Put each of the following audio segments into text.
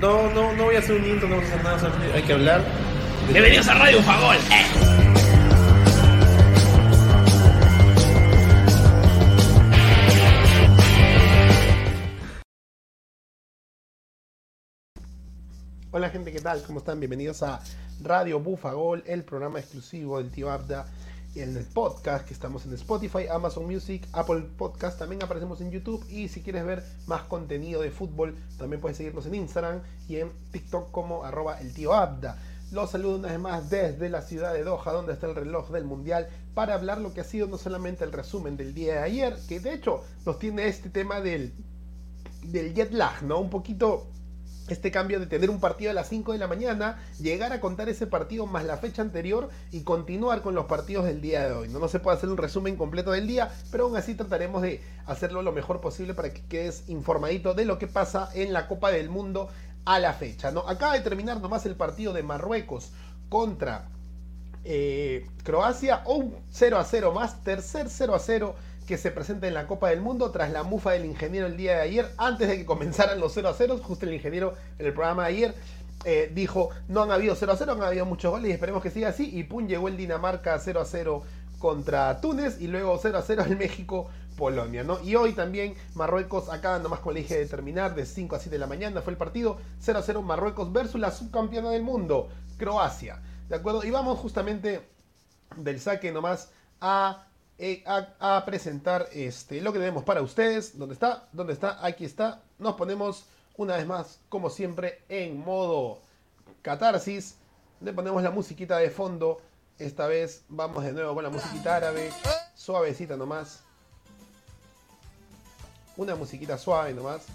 No, no, no voy a hacer un intro, no vamos a hacer nada, solamente hay que hablar. Bienvenidos a Radio Fagol. Hola gente, ¿qué tal? ¿Cómo están? Bienvenidos a Radio Bufagol, el programa exclusivo del tío Abda en el podcast que estamos en Spotify, Amazon Music, Apple Podcast, también aparecemos en YouTube y si quieres ver más contenido de fútbol, también puedes seguirnos en Instagram y en TikTok como arroba el tío Abda. Los saludo una vez más desde la ciudad de Doha, donde está el reloj del Mundial, para hablar lo que ha sido no solamente el resumen del día de ayer, que de hecho nos tiene este tema del, del jet lag, ¿no? Un poquito este cambio de tener un partido a las 5 de la mañana, llegar a contar ese partido más la fecha anterior y continuar con los partidos del día de hoy. No, no se puede hacer un resumen completo del día, pero aún así trataremos de hacerlo lo mejor posible para que quedes informadito de lo que pasa en la Copa del Mundo a la fecha. ¿no? Acaba de terminar nomás el partido de Marruecos contra eh, Croacia, un 0 a 0 más, tercer 0 a 0 que se presenta en la Copa del Mundo tras la mufa del ingeniero el día de ayer, antes de que comenzaran los 0 a 0, justo el ingeniero en el programa de ayer eh, dijo, no han habido 0 a 0, han habido muchos goles y esperemos que siga así, y pum, llegó el Dinamarca 0 a 0 contra Túnez y luego 0 a 0 el México Polonia, ¿no? Y hoy también Marruecos acaba nomás como le dije de terminar de 5 a 7 de la mañana fue el partido 0 a 0 Marruecos versus la subcampeona del mundo, Croacia. ¿De acuerdo? Y vamos justamente del saque nomás a eh, a, presentar este, lo que tenemos para ustedes. ¿Dónde está? ¿Dónde está? Aquí está. Nos ponemos una vez más, como siempre, en modo catarsis. Le ponemos la musiquita de fondo. Esta vez vamos de nuevo con la musiquita árabe. Suavecita nomás. Una musiquita suave nomás.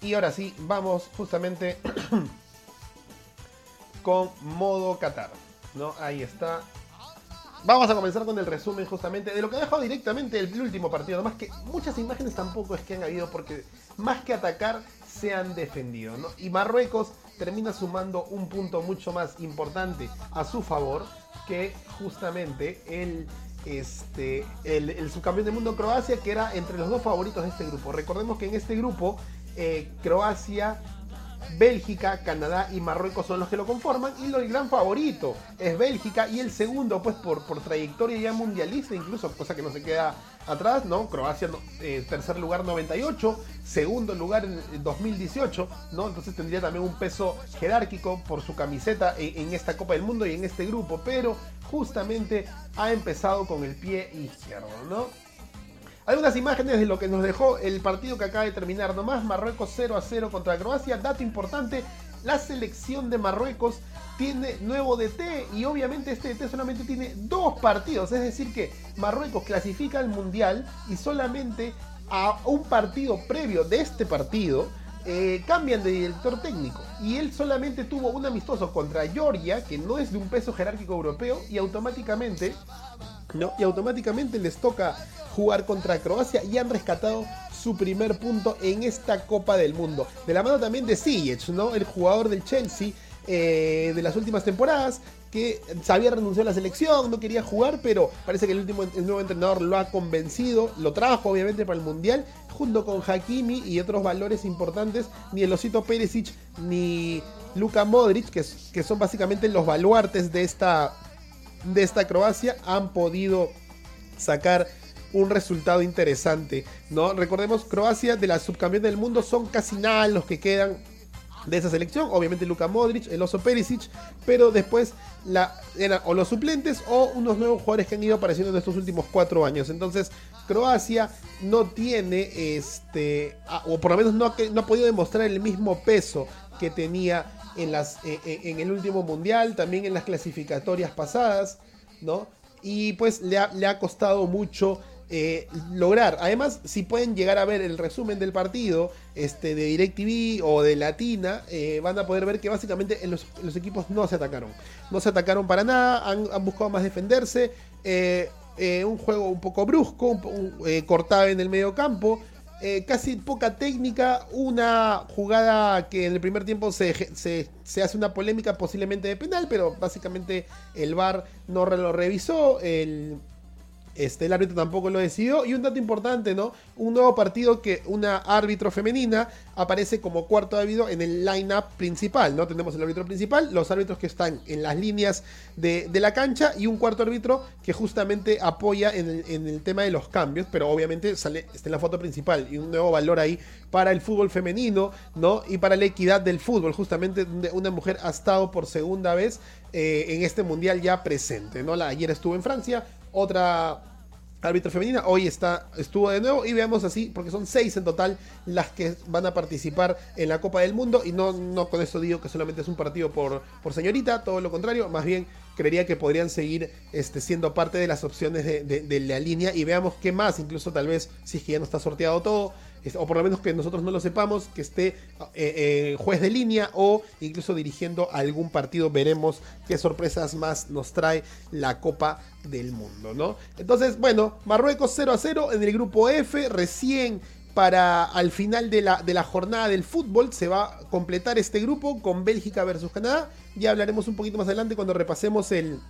Y ahora sí, vamos justamente con modo Qatar. ¿no? Ahí está. Vamos a comenzar con el resumen justamente de lo que ha dejado directamente el último partido. Más que muchas imágenes tampoco es que han habido porque más que atacar se han defendido. Y Marruecos termina sumando un punto mucho más importante a su favor que justamente el, este, el subcampeón del mundo Croacia que era entre los dos favoritos de este grupo. Recordemos que en este grupo eh, Croacia Bélgica, Canadá y Marruecos son los que lo conforman y el gran favorito es Bélgica y el segundo pues por, por trayectoria ya mundialista incluso, cosa que no se queda atrás, ¿no? Croacia eh, tercer lugar 98, segundo lugar en 2018, ¿no? Entonces tendría también un peso jerárquico por su camiseta en, en esta Copa del Mundo y en este grupo, pero justamente ha empezado con el pie izquierdo, ¿no? Algunas imágenes de lo que nos dejó el partido que acaba de terminar nomás. Marruecos 0 a 0 contra Croacia. Dato importante, la selección de Marruecos tiene nuevo DT y obviamente este DT solamente tiene dos partidos. Es decir que Marruecos clasifica al Mundial y solamente a un partido previo de este partido eh, cambian de director técnico. Y él solamente tuvo un amistoso contra Georgia, que no es de un peso jerárquico europeo, y automáticamente, ¿no? Y automáticamente les toca jugar contra Croacia y han rescatado su primer punto en esta Copa del Mundo. De la mano también de Ziyech, ¿no? El jugador del Chelsea eh, de las últimas temporadas que sabía renunciar a la selección, no quería jugar, pero parece que el, último, el nuevo entrenador lo ha convencido, lo trajo obviamente para el Mundial, junto con Hakimi y otros valores importantes, ni el Osito Perisic ni Luka Modric, que, que son básicamente los baluartes de esta, de esta Croacia, han podido sacar un resultado interesante, ¿no? Recordemos, Croacia de la subcampeón del mundo son casi nada los que quedan de esa selección, obviamente Luka Modric, el oso Perisic, pero después la, eran o los suplentes o unos nuevos jugadores que han ido apareciendo en estos últimos cuatro años. Entonces, Croacia no tiene, este, o por lo menos no, no ha podido demostrar el mismo peso que tenía en, las, eh, eh, en el último mundial, también en las clasificatorias pasadas, ¿no? Y pues le ha, le ha costado mucho eh, lograr. Además, si pueden llegar a ver el resumen del partido este, de DirecTV o de Latina, eh, van a poder ver que básicamente los, equipos no se atacaron. No se atacaron para nada, han, buscado más defenderse. Eh, un juego un poco brusco, cortado en el medio campo. casi poca técnica, una jugada que en el primer tiempo se, se, hace una polémica posiblemente de penal, pero básicamente el VAR no lo revisó, el, Este, el árbitro tampoco lo decidió. Y un dato importante, ¿no? Un nuevo partido que una árbitro femenina aparece como cuarto árbitro en el line-up principal, ¿no? Tenemos el árbitro principal, los árbitros que están en las líneas de, la cancha y un cuarto árbitro que justamente apoya en el, tema de los cambios, pero obviamente sale, está en la foto principal y un nuevo valor ahí para el fútbol femenino, ¿no? Y para la equidad del fútbol, justamente donde una mujer ha estado por segunda vez eh, en este mundial ya presente, ¿no? La, ayer estuvo en Francia, otra árbitra femenina. Hoy está, estuvo de nuevo y veamos así, porque son seis en total las que van a participar en la Copa del Mundo. Y no, no con eso digo que solamente es un partido por, por señorita, todo lo contrario. Más bien creería que podrían seguir este, siendo parte de las opciones de, de la línea. Y veamos qué más, incluso tal vez, si es que ya no está sorteado todo o por lo menos que nosotros no lo sepamos, que esté eh, eh, juez de línea o incluso dirigiendo algún partido. Veremos qué sorpresas más nos trae la Copa del Mundo, ¿no? Entonces, bueno, Marruecos 0 a 0 en el grupo F, recién para al final de la, de la jornada del fútbol se va a completar este grupo con Bélgica versus Canadá. Ya hablaremos un poquito más adelante cuando repasemos el,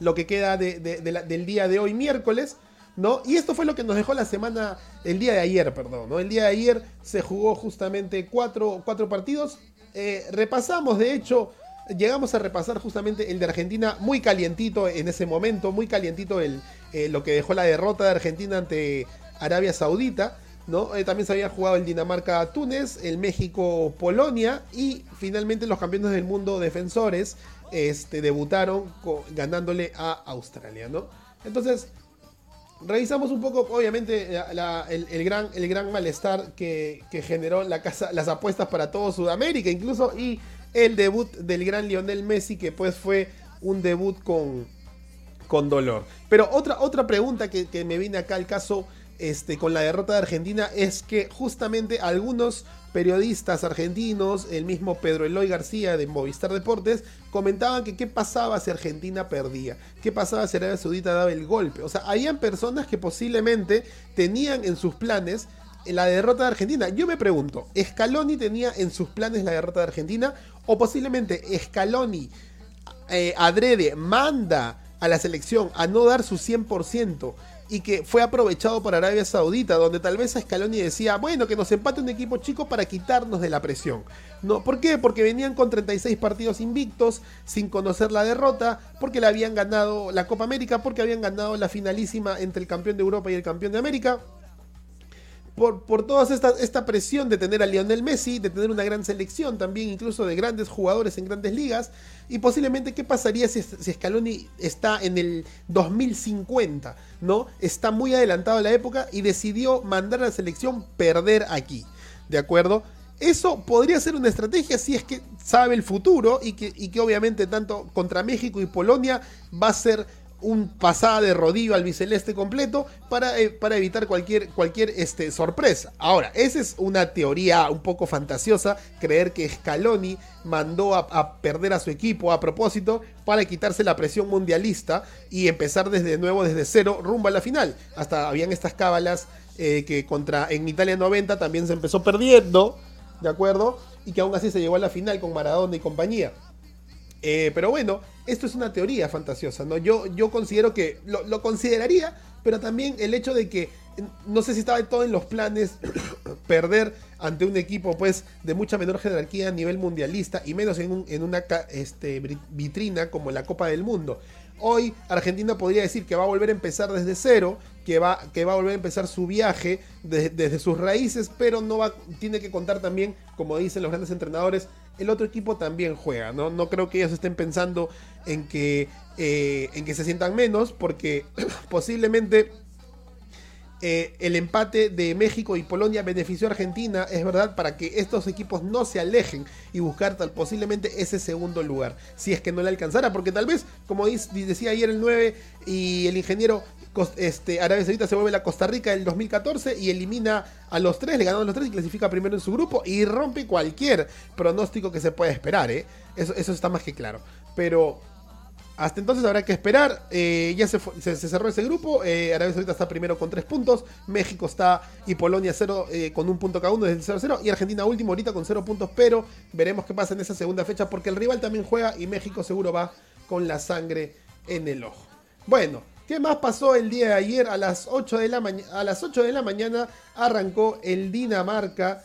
lo que queda del día de hoy miércoles. ¿No? Y esto fue lo que nos dejó la semana, el día de ayer, perdón, ¿no? El día de ayer se jugó justamente cuatro, cuatro partidos. Eh, repasamos, de hecho, llegamos a repasar justamente el de Argentina muy calientito en ese momento, muy calientito el, eh, lo que dejó la derrota de Argentina ante Arabia Saudita. ¿no? Eh, también se había jugado el Dinamarca-Túnez, el México-Polonia y finalmente los campeones del mundo defensores este, debutaron ganándole a Australia. ¿no? Entonces, revisamos un poco, obviamente, el, gran, el gran malestar que, generó la casa, las apuestas para todo Sudamérica, incluso, y el debut del gran Lionel Messi, que pues fue un debut con, con dolor. Pero otra, otra pregunta que, que me viene acá al caso este, con la derrota de Argentina es que justamente algunos periodistas argentinos, el mismo Pedro Eloy García de Movistar Deportes, comentaban que qué pasaba si Argentina perdía, qué pasaba si Arabia Saudita daba el golpe. O sea, habían personas que posiblemente tenían en sus planes la derrota de Argentina. Yo me pregunto, ¿Scaloni tenía en sus planes la derrota de Argentina? ¿O posiblemente Scaloni eh, adrede manda a la selección a no dar su 100%? y que fue aprovechado por Arabia Saudita, donde tal vez a Scaloni decía, bueno, que nos empate un equipo chico para quitarnos de la presión. No, ¿Por qué? Porque venían con 36 partidos invictos, sin conocer la derrota, porque le habían ganado la Copa América, porque habían ganado la finalísima entre el campeón de Europa y el campeón de América por, por toda esta, esta presión de tener a Lionel Messi, de tener una gran selección también, incluso de grandes jugadores en grandes ligas, y posiblemente qué pasaría si, si Scaloni está en el 2050, ¿no? Está muy adelantado a la época y decidió mandar a la selección perder aquí, ¿de acuerdo? Eso podría ser una estrategia si es que sabe el futuro y que, y que obviamente tanto contra México y Polonia va a ser un pasada de rodillo al biceleste completo para, eh, para evitar cualquier, cualquier este, sorpresa. Ahora, esa es una teoría un poco fantasiosa, creer que Scaloni mandó a, perder a su equipo a propósito para quitarse la presión mundialista y empezar desde nuevo, desde cero, rumbo a la final. Hasta habían estas cábalas eh, que contra en Italia 90 también se empezó perdiendo, ¿de acuerdo? Y que aún así se llegó a la final con Maradona y compañía. Eh, pero bueno, esto es una teoría fantasiosa, ¿no? Yo, yo considero que lo, consideraría, pero también el hecho de que no sé si estaba todo en los planes perder ante un equipo pues de mucha menor jerarquía a nivel mundialista y menos en, en una este, vitrina como la Copa del Mundo. Hoy Argentina podría decir que va a volver a empezar desde cero, que va, que va a volver a empezar su viaje desde sus raíces, pero no va, tiene que contar también, como dicen los grandes entrenadores, el otro equipo también juega, ¿no? No creo que ellos estén pensando en que, eh, en que se sientan menos, porque posiblemente eh, el empate de México y Polonia benefició a Argentina, es verdad, para que estos equipos no se alejen y buscar tal posiblemente ese segundo lugar, si es que no le alcanzara, porque tal vez, como decía ayer el 9 y el ingeniero, este, Arabia Saudita se vuelve la Costa Rica del 2014 y elimina a los tres, le ganó a los tres y clasifica primero en su grupo y rompe cualquier pronóstico que se pueda esperar, ¿eh? eso, está más que claro. Pero hasta entonces habrá que esperar. Eh, ya se, cerró ese grupo. Eh, Arabia Saudita está primero con 3 puntos. México está y Polonia 0 eh, con un punto cada uno desde el 0-0. Y Argentina último ahorita con 0 puntos. Pero veremos qué pasa en esa segunda fecha porque el rival también juega y México seguro va con la sangre en el ojo. Bueno, ¿Qué más pasó el día de ayer? A las 8 de la, a las 8 de la mañana arrancó el Dinamarca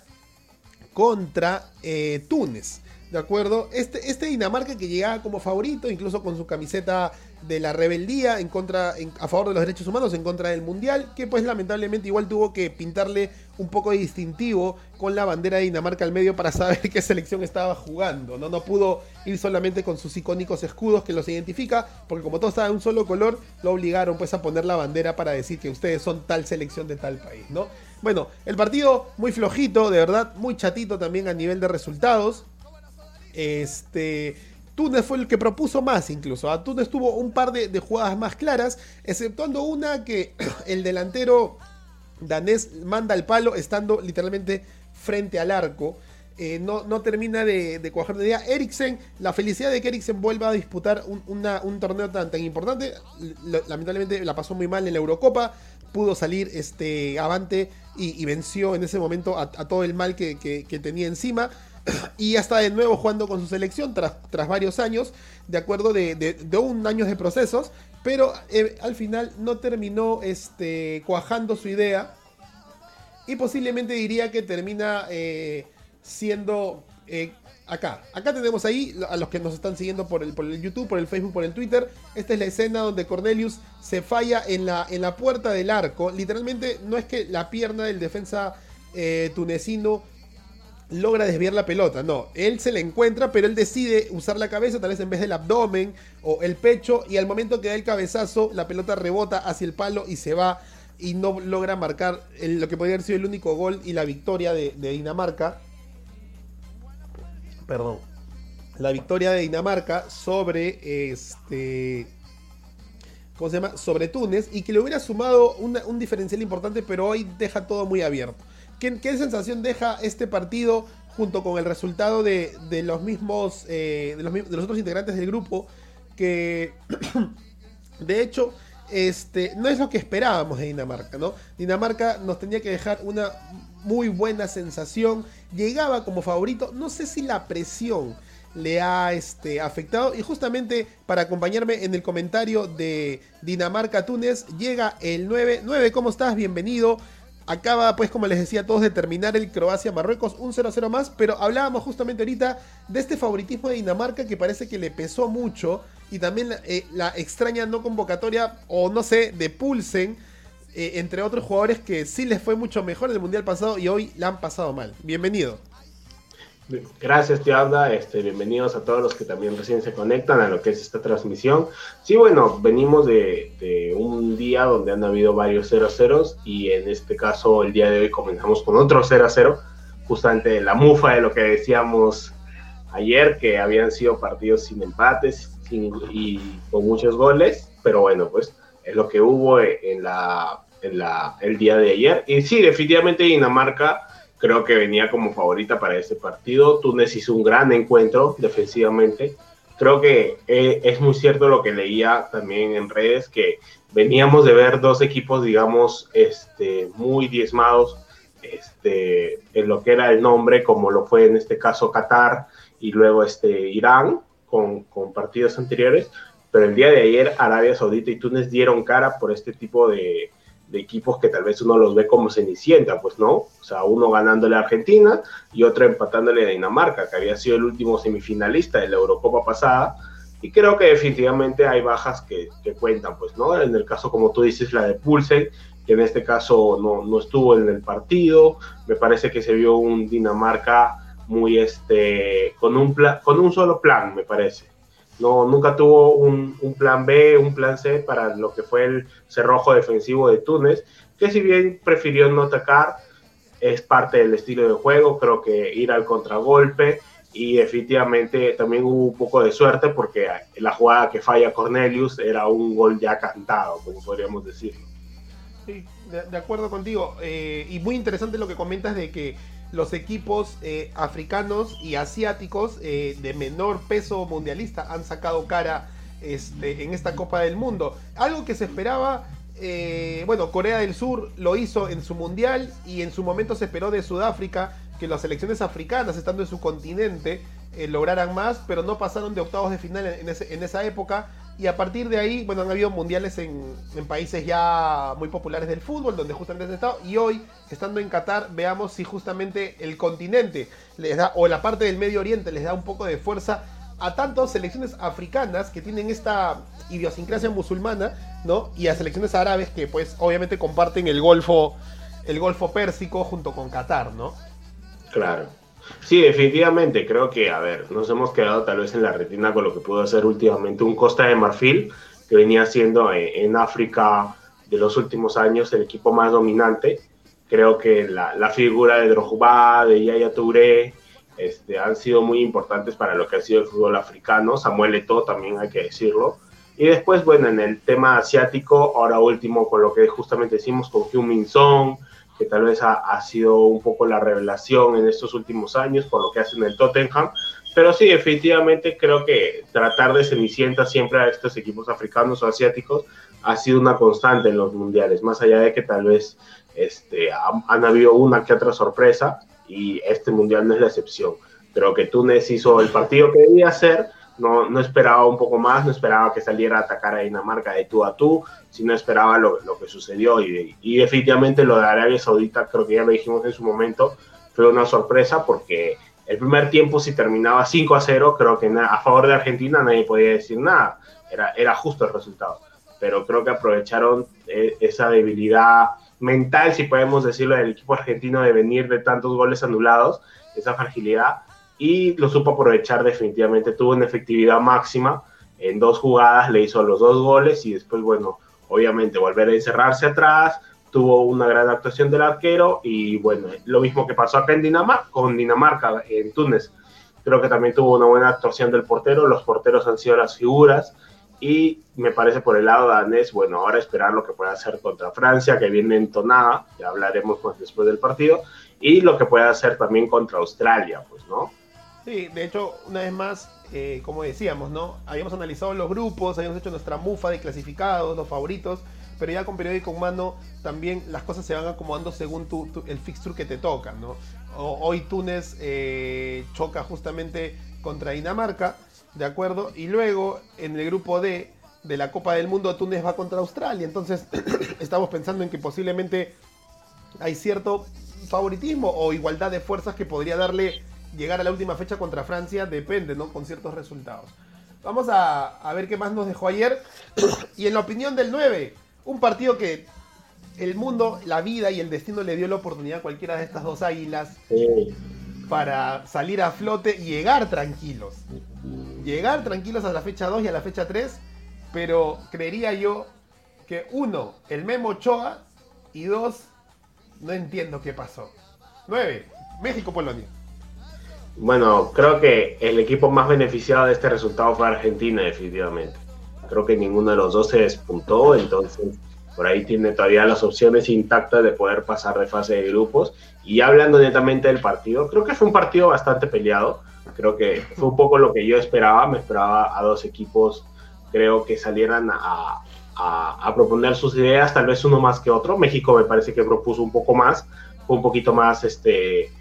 contra eh, Túnez. ¿De acuerdo? Este, este Dinamarca que llegaba como favorito, incluso con su camiseta de la rebeldía en contra, a favor de los derechos humanos, en contra del mundial, que pues lamentablemente igual tuvo que pintarle un poco de distintivo con la bandera de Dinamarca al medio para saber qué selección estaba jugando. No, no pudo ir solamente con sus icónicos escudos que los identifica, porque como todo estaba de un solo color, lo obligaron pues a poner la bandera para decir que ustedes son tal selección de tal país, ¿no? Bueno, el partido muy flojito, de verdad, muy chatito también a nivel de resultados. Este, Túnez fue el que propuso más incluso. ¿ah? Túnez tuvo un par de, jugadas más claras, exceptuando una que el delantero danés manda al palo estando literalmente frente al arco. Eh, no, termina de, cuajar de día. Eriksen, la felicidad de que Eriksen vuelva a disputar un, torneo tan, tan importante. lamentablemente la pasó muy mal en la Eurocopa. Pudo salir este, avante y, venció en ese momento a, todo el mal que tenía encima. y ya está de nuevo jugando con su selección tras, tras varios años, de acuerdo de, un año de procesos, pero eh, al final no terminó este, cuajando su idea y posiblemente diría que termina eh, siendo eh, acá. Acá tenemos ahí a los que nos están siguiendo por el, por el YouTube, por el Facebook, por el Twitter. Esta es la escena donde Cornelius se falla en la, en la puerta del arco. Literalmente no es que la pierna del defensa tunecino logra desviar la pelota. No, él se la encuentra, pero él decide usar la cabeza, tal vez en vez del abdomen o el pecho, y al momento que da el cabezazo, la pelota rebota hacia el palo y se va y no logra marcar lo que podría haber sido el único gol y la victoria de, Dinamarca. Perdón. La victoria de Dinamarca sobre este. ¿Cómo se llama? Sobre Túnez y que le hubiera sumado un diferencial importante, pero hoy deja todo muy abierto. ¿Qué, sensación deja este partido junto con el resultado de, los mismos, eh, de, los, otros integrantes del grupo? Que de hecho este, no es lo que esperábamos de Dinamarca, ¿no? Dinamarca nos tenía que dejar una muy buena sensación, llegaba como favorito, no sé si la presión le ha este, afectado. Y justamente para acompañarme en el comentario de Dinamarca-Túnez, llega el 9. 9, ¿cómo estás? Bienvenido. Acaba, pues, como les decía a todos, de terminar el Croacia-Marruecos, un 0-0 más, pero hablábamos justamente ahorita de este favoritismo de Dinamarca que parece que le pesó mucho y también la, eh, extraña no convocatoria o no sé, de Pulsen, eh, entre otros jugadores que sí les fue mucho mejor en el Mundial pasado y hoy la han pasado mal. Bienvenido. Gracias, tío Anda. Este, bienvenidos a todos los que también recién se conectan a lo que es esta transmisión. Sí, bueno, venimos de, un día donde han habido varios 0-0 y en este caso el día de hoy comenzamos con otro 0-0, justamente la mufa de lo que decíamos ayer, que habían sido partidos sin empates y con muchos goles, pero bueno, pues es lo que hubo en, la, en la, el día de ayer. Y sí, definitivamente Dinamarca creo que venía como favorita para este partido. Túnez hizo un gran encuentro defensivamente. Creo que eh, es muy cierto lo que leía también en redes, que veníamos de ver dos equipos, digamos, este, muy diezmados este, en lo que era el nombre, como lo fue en este caso Qatar y luego este, Irán, con, con partidos anteriores. Pero el día de ayer Arabia Saudita y Túnez dieron cara por este tipo de, de equipos que tal vez uno los ve como cenicienta, pues no, o sea, uno ganándole a Argentina y otro empatándole a Dinamarca, que había sido el último semifinalista de la Eurocopa pasada, y creo que definitivamente hay bajas que, cuentan, pues no, en el caso como tú dices, la de Pulsen, que en este caso no, no estuvo en el partido, me parece que se vio un Dinamarca muy este, con un, con un solo plan, me parece no, nunca tuvo un, plan B, un plan C para lo que fue el cerrojo defensivo de Túnez, que si bien prefirió no atacar, es parte del estilo de juego, creo que ir al contragolpe y efectivamente también hubo un poco de suerte porque la jugada que falla Cornelius era un gol ya cantado, como podríamos decirlo. Sí, de, acuerdo contigo. Eh, y muy interesante lo que comentas de que los equipos eh, africanos y asiáticos eh, de menor peso mundialista han sacado cara este, en esta Copa del Mundo. Algo que se esperaba, eh, bueno, Corea del Sur lo hizo en su mundial y en su momento se esperó de Sudáfrica que las selecciones africanas, estando en su continente, lograran más, pero no pasaron de octavos de final en, esa época. Y a partir de ahí, bueno, han habido mundiales en, países ya muy populares del fútbol, donde justamente han estado. Y hoy, estando en Qatar, veamos si justamente el continente les da, o la parte del Medio Oriente les da un poco de fuerza a tantas selecciones africanas que tienen esta idiosincrasia musulmana, ¿no? Y a selecciones árabes que, pues, obviamente comparten el Golfo, el Golfo Pérsico junto con Qatar, ¿no? Claro. Sí, definitivamente. Creo que, a ver, nos hemos quedado tal vez en la retina con lo que pudo ser últimamente un Costa de Marfil, que venía siendo eh, en África de los últimos años el equipo más dominante. Creo que la, figura de Drogba, de Yaya Touré, este, han sido muy importantes para lo que ha sido el fútbol africano. Samuel Eto'o también hay que decirlo. Y después, bueno, en el tema asiático, ahora último con lo que justamente decimos con Hyun Min Song, que tal vez ha, sido un poco la revelación en estos últimos años por lo que hace en el Tottenham. Pero sí, definitivamente creo que tratar de cenicienta siempre a estos equipos africanos o asiáticos ha sido una constante en los mundiales, más allá de que tal vez este, han, habido una que otra sorpresa y este mundial no es la excepción. Creo que Túnez hizo el partido que debía hacer, no, no esperaba un poco más, no esperaba que saliera a atacar a Dinamarca de tú a tú, sino esperaba lo, lo que sucedió. Y, y, definitivamente lo de Arabia Saudita, creo que ya lo dijimos en su momento, fue una sorpresa porque el primer tiempo, si terminaba 5 a 0, creo que a favor de Argentina nadie podía decir nada, era, era justo el resultado. Pero creo que aprovecharon eh, esa debilidad mental, si podemos decirlo, del equipo argentino de venir de tantos goles anulados, esa fragilidad y lo supo aprovechar definitivamente, tuvo una efectividad máxima, en dos jugadas le hizo los dos goles y después, bueno, obviamente volver a encerrarse atrás, tuvo una gran actuación del arquero y bueno, lo mismo que pasó acá en Dinamarca, con Dinamarca, en Túnez, creo que también tuvo una buena actuación del portero, los porteros han sido las figuras y me parece por el lado danés, bueno, ahora esperar lo que pueda hacer contra Francia, que viene entonada, ya hablaremos después del partido, y lo que pueda hacer también contra Australia, pues, ¿no? Sí, de hecho, una vez más, eh, como decíamos, ¿no? Habíamos analizado los grupos, habíamos hecho nuestra mufa de clasificados, los favoritos, pero ya con periódico humano también las cosas se van acomodando según el fixture que te toca, ¿no? hoy Túnez eh, choca justamente contra Dinamarca, ¿de acuerdo? Y luego en el grupo D de la Copa del Mundo Túnez va contra Australia, entonces estamos pensando en que posiblemente hay cierto favoritismo o igualdad de fuerzas que podría darle llegar a la última fecha contra Francia depende, ¿no? Con ciertos resultados. Vamos a, ver qué más nos dejó ayer. y en la opinión del 9, un partido que el mundo, la vida y el destino le dio la oportunidad a cualquiera de estas dos águilas para salir a flote y llegar tranquilos. Llegar tranquilos a la fecha 2 y a la fecha 3, pero creería yo que uno, el Memo Ochoa y dos, no entiendo qué pasó. 9, México-Polonia. Bueno, creo que el equipo más beneficiado de este resultado fue Argentina, definitivamente. Creo que ninguno de los dos se despuntó, entonces por ahí tiene todavía las opciones intactas de poder pasar de fase de grupos. Y hablando netamente del partido, creo que fue un partido bastante peleado. Creo que fue un poco lo que yo esperaba. Me esperaba a dos equipos, creo que salieran a, proponer sus ideas, tal vez uno más que otro. México me parece que propuso un poco más, fue un poquito más este,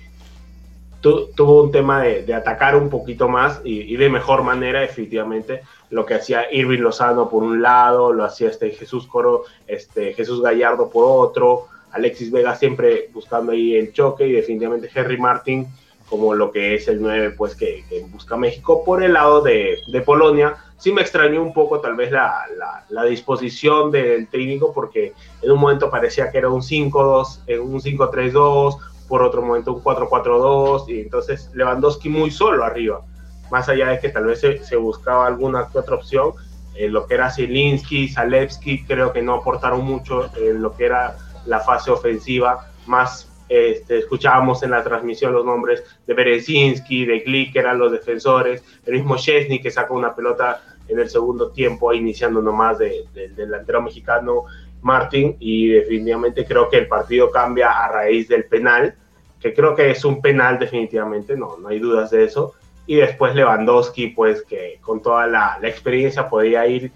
tuvo un tema de, atacar un poquito más y, de mejor manera, efectivamente, lo que hacía Irving Lozano por un lado, lo hacía este Jesús Coro, este Jesús Gallardo por otro, Alexis Vega siempre buscando ahí el choque y definitivamente Henry Martin como lo que es el 9 pues que, busca México. Por el lado de, Polonia sí me extrañó un poco tal vez la, la, disposición del técnico porque en un momento parecía que era un 5-2 un 5-3-2 por otro momento un 4-4-2, y entonces Lewandowski muy solo arriba, más allá de que tal vez se, buscaba alguna otra opción, en lo que era Zielinski, Zalewski, creo que no aportaron mucho en lo que era la fase ofensiva, más este, escuchábamos en la transmisión los nombres de Berezinski, de Glick, que eran los defensores, el mismo Chesney que sacó una pelota en el segundo tiempo, iniciando nomás del delantero mexicano, Martin y definitivamente creo que el partido cambia a raíz del penal, que creo que es un penal definitivamente, no, no hay dudas de eso. Y después Lewandowski, pues que con toda la, experiencia podía ir,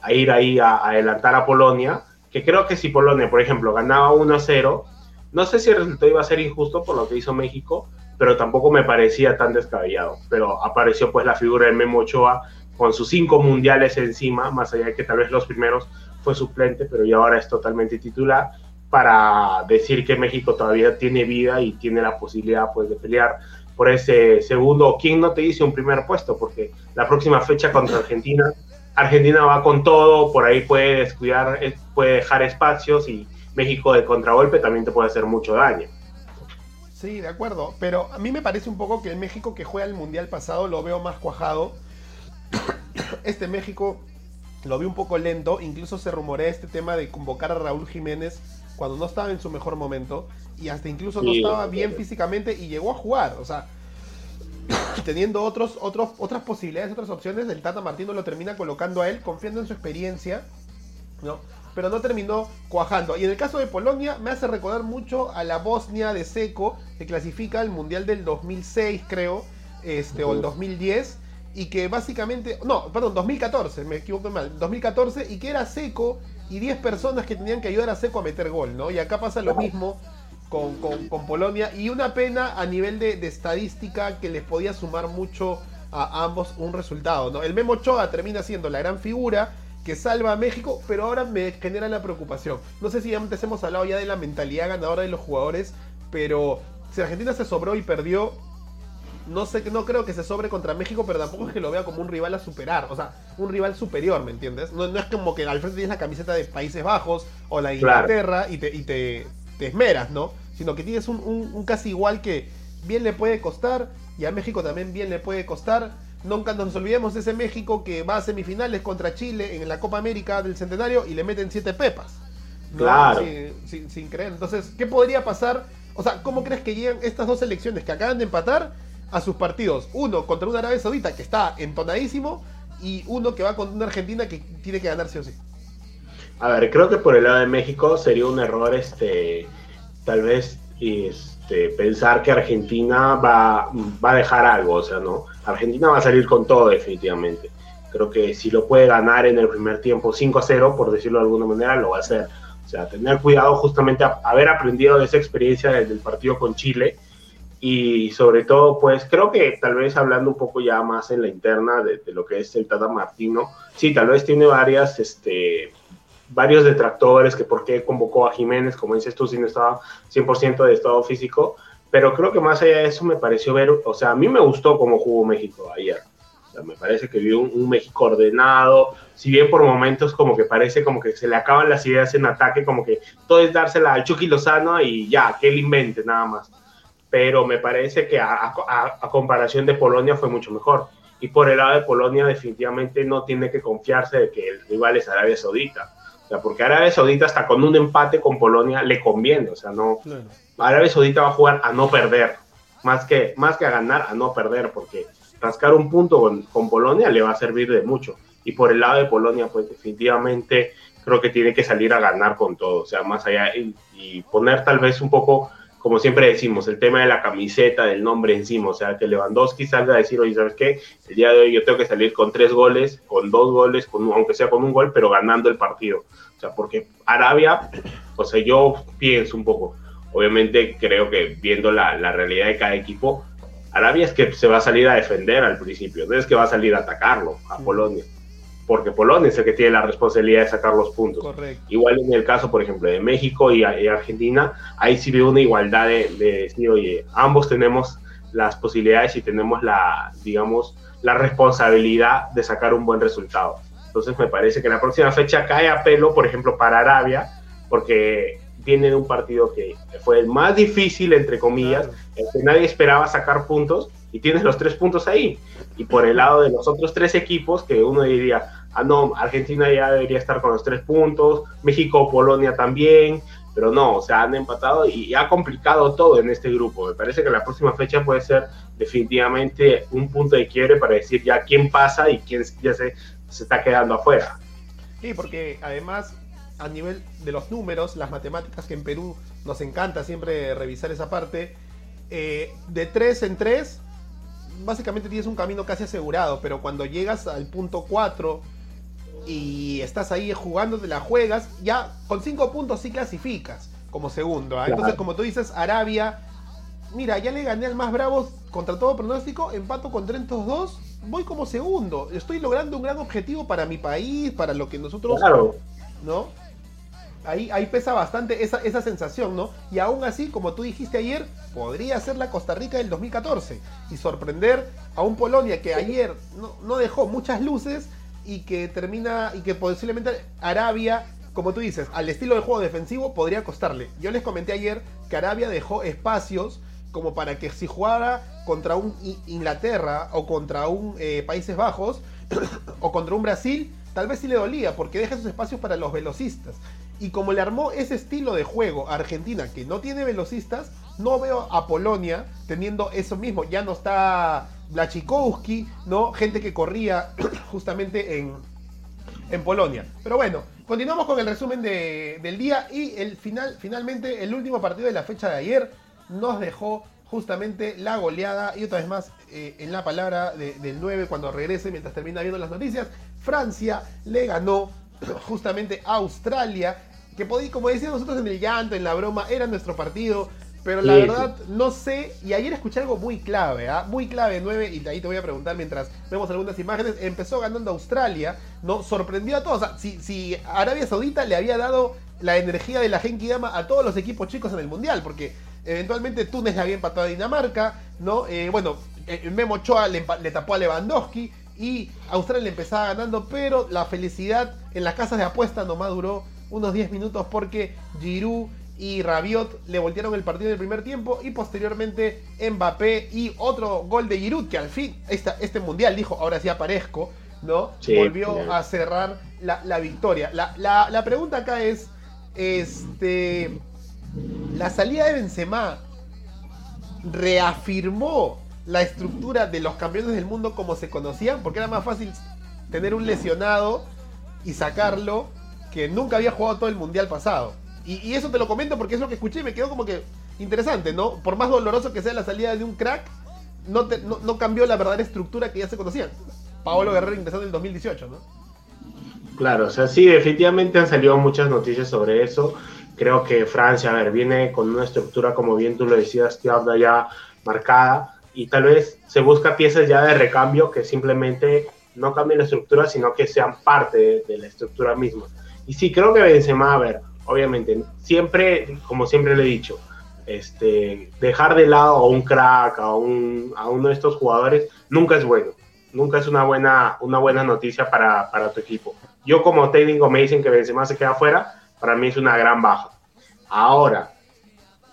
a ir ahí a, adelantar a Polonia, que creo que si Polonia, por ejemplo, ganaba 1-0, no sé si el resultado iba a ser injusto por lo que hizo México, pero tampoco me parecía tan descabellado. Pero apareció pues la figura de Memo Ochoa, con sus cinco mundiales encima, más allá de que tal vez los primeros fue suplente, pero ya ahora es totalmente titular, para decir que México todavía tiene vida y tiene la posibilidad pues, de pelear por ese segundo. ¿Quién no te dice un primer puesto? Porque la próxima fecha contra Argentina, Argentina va con todo, por ahí puede descuidar, eh, puede dejar espacios y México de contragolpe también te puede hacer mucho daño. Sí, de acuerdo, pero a mí me parece un poco que el México que juega el Mundial pasado lo veo más cuajado. Este México lo vi un poco lento, incluso se rumorea este tema de convocar a Raúl Jiménez cuando no estaba en su mejor momento y hasta incluso no estaba bien físicamente y llegó a jugar, o sea, teniendo otros, otros, otras posibilidades, otras opciones, el Tata Martino lo termina colocando a él, confiando en su experiencia, ¿no? Pero no terminó cuajando. Y en el caso de Polonia, me hace recordar mucho a la Bosnia de Seco, que clasifica al Mundial del 2006, creo, este, o el 2010, y que básicamente, no, perdón, 2014, me equivoco mal, 2014, y que era Seco y 10 personas que tenían que ayudar a Seco a meter gol, ¿no? Y acá pasa lo mismo con, Polonia, y una pena a nivel de, estadística que les podía sumar mucho a ambos un resultado, ¿no? El Memo Choa termina siendo la gran figura que salva a México, pero ahora me genera la preocupación. No sé si antes hemos hablado ya de la mentalidad ganadora de los jugadores, pero si Argentina se sobró y perdió, no sé, no creo que se sobre contra México, pero tampoco es que lo vea como un rival a superar, o sea, un rival superior, ¿me entiendes? No, es como que al frente tienes la camiseta de Países Bajos o la Inglaterra y, te, y te, esmeras, ¿no? Sino que tienes un, casi igual que bien le puede costar y a México también bien le puede costar. Nunca nos olvidemos de ese México que va a semifinales contra Chile en la Copa América del Centenario y le meten siete pepas. Claro. Sin, sin, creer. Entonces, ¿qué podría pasar? O sea, ¿cómo crees que llegan estas dos selecciones que acaban de empatar a sus partidos. Uno contra una Arabia Saudita que está entonadísimo y uno que va contra una Argentina que tiene que ganar sí o sí. A ver, creo que por el lado de México sería un error, este, tal vez, este, pensar que Argentina va, va a dejar algo, o sea, no. Argentina va a salir con todo definitivamente. Creo que si lo puede ganar en el primer tiempo 5 a 0, por decirlo de alguna manera, lo va a hacer. O sea, tener cuidado justamente a haber aprendido de esa experiencia del partido con Chile y sobre todo, pues creo que tal vez hablando un poco ya más en la interna de, lo que es el Tata Martino, sí, tal vez tiene varias, este, varios detractores que por qué convocó a Jiménez, como dices tú, si no estaba 100% de estado físico, pero creo que más allá de eso me pareció ver, o sea, a mí me gustó cómo jugó México ayer. Me parece que vio un, México ordenado, si bien por momentos como que parece como que se le acaban las ideas en ataque, como que todo es dársela al Chucky Lozano y ya, que él invente nada más pero me parece que a, comparación de Polonia fue mucho mejor. Y por el lado de Polonia definitivamente no tiene que confiarse de que el rival es Arabia Saudita. O sea, porque Arabia Saudita hasta con un empate con Polonia le conviene. O sea, no. Arabia Saudita va a jugar a no perder. Más que, más que a ganar, a no perder. Porque rascar un punto con, Polonia le va a servir de mucho. Y por el lado de Polonia, pues definitivamente creo que tiene que salir a ganar con todo. O sea, más allá y poner tal vez un poco como siempre decimos, el tema de la camiseta, del nombre encima, o sea, que Lewandowski salga a decir, oye, ¿sabes qué? El día de hoy yo tengo que salir con tres goles, con dos goles, con, aunque sea con un gol, pero ganando el partido. O sea, porque Arabia, o sea, yo pienso un poco, obviamente creo que viendo la, la realidad de cada equipo, Arabia es que se va a salir a defender al principio, no es que va a salir a atacarlo a Polonia porque Polonia es el que tiene la responsabilidad de sacar los puntos. Igual en el caso, por ejemplo, de México y, Argentina, ahí sí veo una igualdad de, decir, oye, ambos tenemos las posibilidades y tenemos la, digamos, la responsabilidad de sacar un buen resultado. Entonces me parece que la próxima fecha cae a pelo, por ejemplo, para Arabia, porque viene de un partido que fue el más difícil, entre comillas, el que nadie esperaba sacar puntos, y tienes los tres puntos ahí. Y por el lado de los otros tres equipos, que uno diría, ah, no, Argentina ya debería estar con los tres puntos, México, Polonia también, pero no, o sea, han empatado y ha complicado todo en este grupo. Me parece que la próxima fecha puede ser definitivamente un punto de quiebre para decir ya quién pasa y quién ya se, se está quedando afuera. Sí, porque además a nivel de los números, las matemáticas que en Perú nos encanta siempre revisar esa parte, eh, de tres en tres básicamente tienes un camino casi asegurado, pero cuando llegas al punto 4 y estás ahí jugando, te la juegas, ya con 5 puntos sí clasificas como segundo. ¿ah? Entonces, como tú dices, Arabia, mira, ya le gané al más bravo contra todo pronóstico, empato contra estos dos voy como segundo. Estoy logrando un gran objetivo para mi país, para lo que nosotros. Claro. ¿No? Ahí, pesa bastante esa, esa sensación, ¿no? Y aún así, como tú dijiste ayer, podría ser la Costa Rica del 2014 y sorprender a un Polonia que ayer no, no dejó muchas luces y que termina y que posiblemente Arabia como tú dices, al estilo de juego defensivo podría costarle. Yo les comenté ayer que Arabia dejó espacios como para que si jugara contra un Inglaterra o contra un eh, Países Bajos o contra un Brasil, tal vez sí le dolía porque deja esos espacios para los velocistas. Y como le armó ese estilo de juego a Argentina que no tiene velocistas, no veo a Polonia teniendo eso mismo. Ya no está Blachikowski, ¿no? Gente que corría justamente en, en Polonia. Pero bueno, continuamos con el resumen del día y el final, finalmente el último partido de la fecha de ayer nos dejó justamente la goleada y otra vez más eh, en la palabra del 9 cuando regrese mientras termina viendo las noticias. Francia le ganó justamente Australia, que como decíamos nosotros en el llanto, en la broma, era nuestro partido. Pero la verdad, no sé. Y ayer escuché algo muy clave, ¿ah? Muy clave, 9. Y de ahí te voy a preguntar mientras vemos algunas imágenes. Empezó ganando Australia, ¿no? Sorprendió a todos. si, si, Arabia Saudita le había dado la energía de la Genki Dama a todos los equipos chicos en el mundial, porque eventualmente Túnez le había empatado a Dinamarca, ¿no? Eh, bueno, eh, Memo Ochoa le, le tapó a Lewandowski y Australia le empezaba ganando, pero la felicidad en las casas de apuesta nomás duró unos 10 minutos porque Giroud y Rabiot le voltearon el partido en el primer tiempo y posteriormente Mbappé y otro gol de Giroud que al fin este mundial dijo ahora sí aparezco, ¿no? Volvió a cerrar la, victoria. La, pregunta acá es, este, la salida de Benzema reafirmó la estructura de los campeones del mundo como se conocían, porque era más fácil tener un lesionado y sacarlo que nunca había jugado todo el mundial pasado. Y, eso te lo comento porque es lo que escuché y me quedó como que interesante, ¿no? Por más doloroso que sea la salida de un crack, no, no, cambió la verdadera estructura que ya se conocían. Paolo Guerrero ingresando en el 2018, ¿no? Claro, o sea, sí, definitivamente han salido muchas noticias sobre eso. Creo que Francia, a ver, viene con una estructura, como bien tú lo decías, Tiabda ya marcada, y tal vez se busca piezas ya de recambio que simplemente no cambien la estructura, sino que sean parte de, de la estructura misma. Y sí, creo que Benzema, a ver, obviamente, siempre, como siempre le he dicho, este, dejar de lado a un crack, a, un, a uno de estos jugadores, nunca es bueno. Nunca es una buena, una buena noticia para, para tu equipo. Yo como técnico me dicen que Benzema se queda afuera, para mí es una gran baja. Ahora,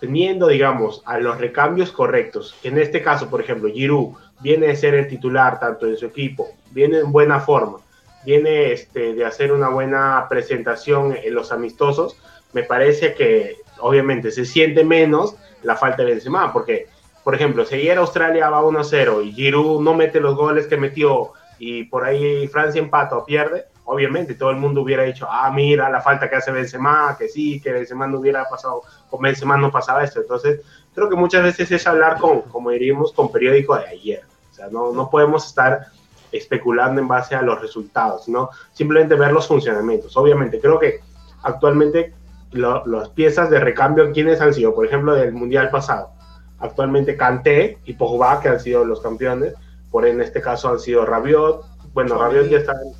teniendo, digamos, a los recambios correctos, en este caso, por ejemplo, Giroud viene de ser el titular tanto en su equipo, viene en buena forma, viene este, de hacer una buena presentación en los amistosos, me parece que obviamente se siente menos la falta de Benzema, porque, por ejemplo, si ayer Australia va 1-0 y Giroud no mete los goles que metió y por ahí Francia empata o pierde, obviamente todo el mundo hubiera dicho, ah, mira la falta que hace Benzema, que sí, que Benzema no hubiera pasado, con Benzema no pasaba esto. Entonces, creo que muchas veces es hablar con, como diríamos, con periódico de ayer. O sea, no, no podemos estar especulando en base a los resultados, sino simplemente ver los funcionamientos. Obviamente, creo que actualmente las piezas de recambio, ¿quiénes han sido? Por ejemplo, del Mundial pasado. Actualmente Kanté y Pogba, que han sido los campeones, por en este caso han sido Rabiot. Bueno, Rabiot ya está en